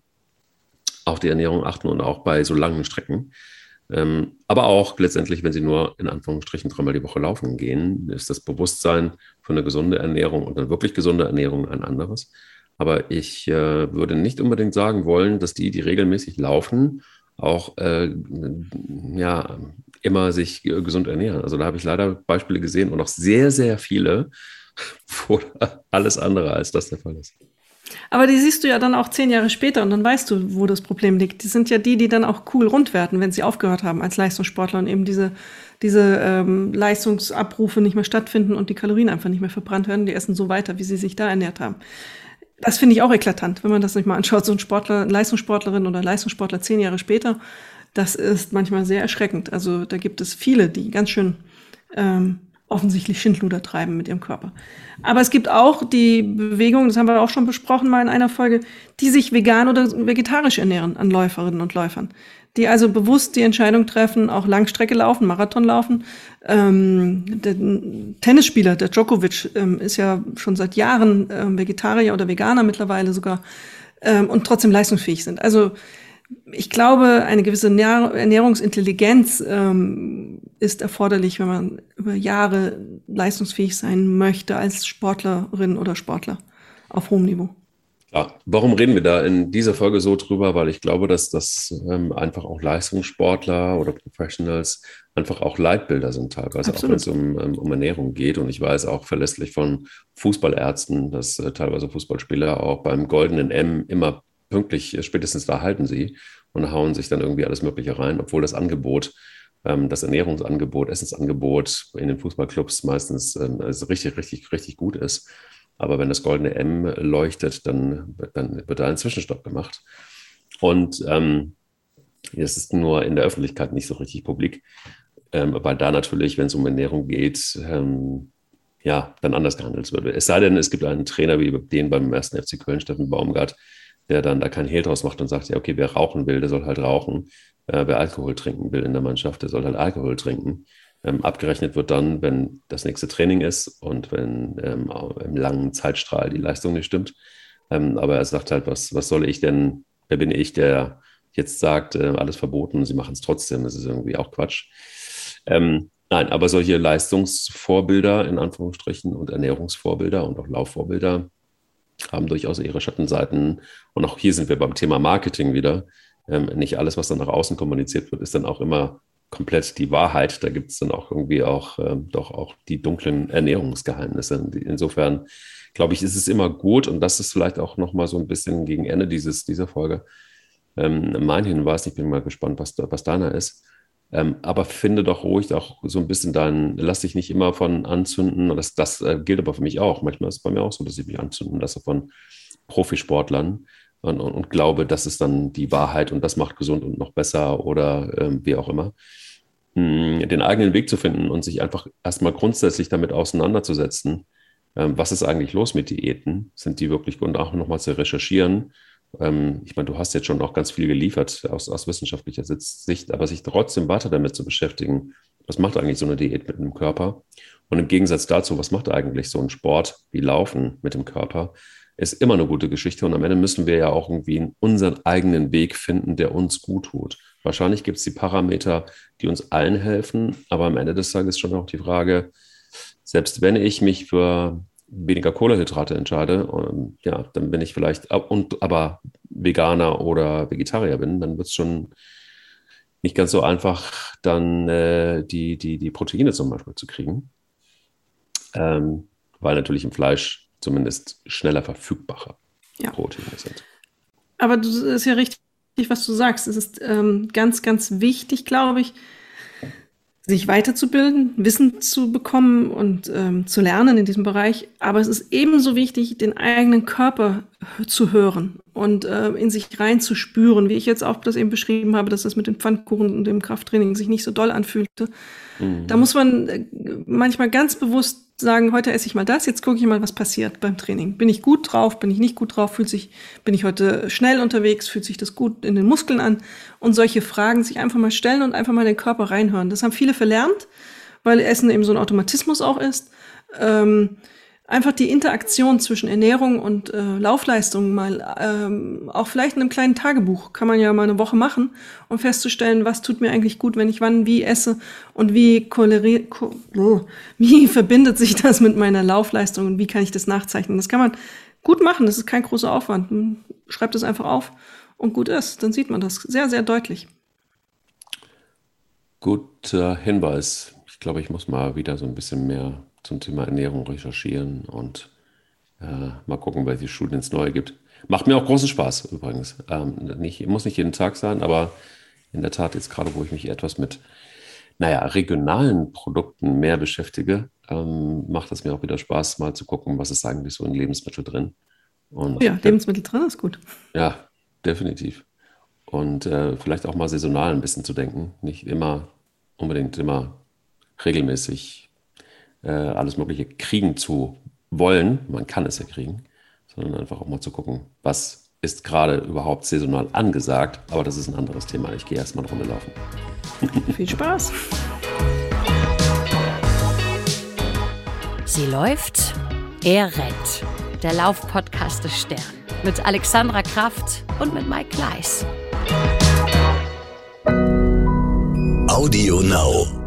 auf die Ernährung achten und auch bei so langen Strecken. Ähm, aber auch letztendlich, wenn Sie nur in Anführungsstrichen dreimal die Woche laufen gehen, ist das Bewusstsein für eine gesunde Ernährung und eine wirklich gesunde Ernährung ein anderes. Aber ich äh, würde nicht unbedingt sagen wollen, dass die, die regelmäßig laufen, auch äh, ja, immer sich gesund ernähren. Also da habe ich leider Beispiele gesehen und auch sehr, sehr viele, wo alles andere als das der Fall ist. Aber die siehst du ja dann auch zehn Jahre später und dann weißt du, wo das Problem liegt. Die sind ja die, die dann auch cool rund werden, wenn sie aufgehört haben als Leistungssportler und eben diese, diese ähm, Leistungsabrufe nicht mehr stattfinden und die Kalorien einfach nicht mehr verbrannt werden. Die essen so weiter, wie sie sich da ernährt haben. Das finde ich auch eklatant, wenn man das nicht mal anschaut. So ein Sportler, Leistungssportlerin oder Leistungssportler zehn Jahre später, das ist manchmal sehr erschreckend. Also da gibt es viele, die ganz schön ähm, offensichtlich Schindluder treiben mit ihrem Körper. Aber es gibt auch die Bewegung, das haben wir auch schon besprochen mal in einer Folge, die sich vegan oder vegetarisch ernähren an Läuferinnen und Läufern. Die also bewusst die Entscheidung treffen, auch Langstrecke laufen, Marathon laufen. Ähm, der Tennisspieler, der Djokovic, ähm, ist ja schon seit Jahren ähm, Vegetarier oder Veganer mittlerweile sogar ähm, und trotzdem leistungsfähig sind. Also ich glaube, eine gewisse Ernährungsintelligenz ähm, ist erforderlich, wenn man über Jahre leistungsfähig sein möchte als Sportlerin oder Sportler auf hohem Niveau. Ja, warum reden wir da in dieser Folge so drüber? Weil ich glaube, dass das ähm, einfach auch Leistungssportler oder Professionals einfach auch Leitbilder sind teilweise, Absolut. auch wenn es um, ähm, um Ernährung geht. Und ich weiß auch verlässlich von Fußballärzten, dass äh, teilweise Fußballspieler auch beim goldenen M immer pünktlich, äh, spätestens da halten sie und hauen sich dann irgendwie alles Mögliche rein, obwohl das Angebot, ähm, das Ernährungsangebot, Essensangebot in den Fußballclubs meistens ähm, also richtig, richtig, richtig gut ist. Aber wenn das goldene M leuchtet, dann, dann wird da ein Zwischenstopp gemacht. Und ähm, es ist nur in der Öffentlichkeit nicht so richtig publik, ähm, weil da natürlich, wenn es um Ernährung geht, ähm, ja, dann anders gehandelt wird. Es sei denn, es gibt einen Trainer wie den beim ersten FC Köln, Steffen Baumgart, der dann da kein Hehl draus macht und sagt, ja, okay, wer rauchen will, der soll halt rauchen. Äh, wer Alkohol trinken will in der Mannschaft, der soll halt Alkohol trinken. Ähm, abgerechnet wird dann, wenn das nächste Training ist und wenn ähm, im langen Zeitstrahl die Leistung nicht stimmt. Ähm, aber er sagt halt, was, was soll ich denn, wer bin ich, der jetzt sagt, äh, alles verboten sie machen es trotzdem. Das ist irgendwie auch Quatsch. Ähm, nein, aber solche Leistungsvorbilder in Anführungsstrichen und Ernährungsvorbilder und auch Laufvorbilder haben durchaus ihre Schattenseiten. Und auch hier sind wir beim Thema Marketing wieder. Ähm, nicht alles, was dann nach außen kommuniziert wird, ist dann auch immer komplett die Wahrheit. Da gibt es dann auch irgendwie auch ähm, doch auch die dunklen Ernährungsgeheimnisse. Insofern glaube ich, ist es immer gut und das ist vielleicht auch noch mal so ein bisschen gegen Ende dieses, dieser Folge ähm, mein Hinweis. Ich bin mal gespannt, was, was deiner ist. Ähm, aber finde doch ruhig auch so ein bisschen dein, lass dich nicht immer von anzünden. Das, das äh, gilt aber für mich auch. Manchmal ist es bei mir auch so, dass ich mich anzünden lasse von Profisportlern und, und, und glaube, das ist dann die Wahrheit und das macht gesund und noch besser oder ähm, wie auch immer. Hm, den eigenen Weg zu finden und sich einfach erstmal grundsätzlich damit auseinanderzusetzen, ähm, was ist eigentlich los mit Diäten? Sind die wirklich gut? Und auch nochmal zu recherchieren. Ähm, ich meine, du hast jetzt schon auch ganz viel geliefert aus, aus wissenschaftlicher Sicht, aber sich trotzdem weiter damit zu beschäftigen, was macht eigentlich so eine Diät mit dem Körper? Und im Gegensatz dazu, was macht eigentlich so ein Sport wie Laufen mit dem Körper? Ist immer eine gute Geschichte und am Ende müssen wir ja auch irgendwie unseren eigenen Weg finden, der uns gut tut. Wahrscheinlich gibt es die Parameter, die uns allen helfen, aber am Ende des Tages schon auch die Frage, selbst wenn ich mich für weniger Kohlehydrate entscheide, ähm, ja, dann bin ich vielleicht, und aber Veganer oder Vegetarier bin, dann wird es schon nicht ganz so einfach, dann äh, die, die, die Proteine zum Beispiel zu kriegen. Ähm, weil natürlich im Fleisch zumindest schneller verfügbare ja. Proteine sind. Aber das ist ja richtig, was du sagst. Es ist ähm, ganz, ganz wichtig, glaube ich, sich weiterzubilden, Wissen zu bekommen und ähm, zu lernen in diesem Bereich. Aber es ist ebenso wichtig, den eigenen Körper zu hören und äh, in sich reinzuspüren, wie ich jetzt auch das eben beschrieben habe, dass das mit dem Pfannkuchen und dem Krafttraining sich nicht so doll anfühlte. Mhm. Da muss man äh, manchmal ganz bewusst sagen, heute esse ich mal das, jetzt gucke ich mal, was passiert beim Training. Bin ich gut drauf, bin ich nicht gut drauf, fühlt sich, bin ich heute schnell unterwegs, fühlt sich das gut in den Muskeln an? Und solche Fragen sich einfach mal stellen und einfach mal den Körper reinhören. Das haben viele verlernt, weil Essen eben so ein Automatismus auch ist. Ähm, einfach die Interaktion zwischen Ernährung und äh, Laufleistung mal, ähm, auch vielleicht in einem kleinen Tagebuch, kann man ja mal eine Woche machen, um festzustellen, was tut mir eigentlich gut, wenn ich wann wie esse und wie, choleriert, ko oh, wie verbindet sich das mit meiner Laufleistung und wie kann ich das nachzeichnen. Das kann man gut machen, das ist kein großer Aufwand. Man schreibt es einfach auf und gut ist, dann sieht man das sehr, sehr deutlich. Guter Hinweis. Ich glaube, ich muss mal wieder so ein bisschen mehr zum Thema Ernährung recherchieren und äh, mal gucken, welche Studien es neu gibt. Macht mir auch großen Spaß übrigens. Ähm, nicht, muss nicht jeden Tag sein, aber in der Tat jetzt gerade, wo ich mich etwas mit, naja, regionalen Produkten mehr beschäftige, ähm, macht es mir auch wieder Spaß, mal zu gucken, was ist eigentlich so in Lebensmitteln drin. Und, ja, Lebensmittel drin ist gut. Ja, definitiv. Und äh, vielleicht auch mal saisonal ein bisschen zu denken. Nicht immer unbedingt immer regelmäßig äh, alles Mögliche kriegen zu wollen. Man kann es ja kriegen, sondern einfach auch mal zu gucken, was ist gerade überhaupt saisonal angesagt. Aber das ist ein anderes Thema. Ich gehe erstmal eine Runde laufen. Viel Spaß. Sie läuft, er rennt. Der Laufpodcast des Stern. Mit Alexandra Kraft und mit Mike Kleiss. Audio Now.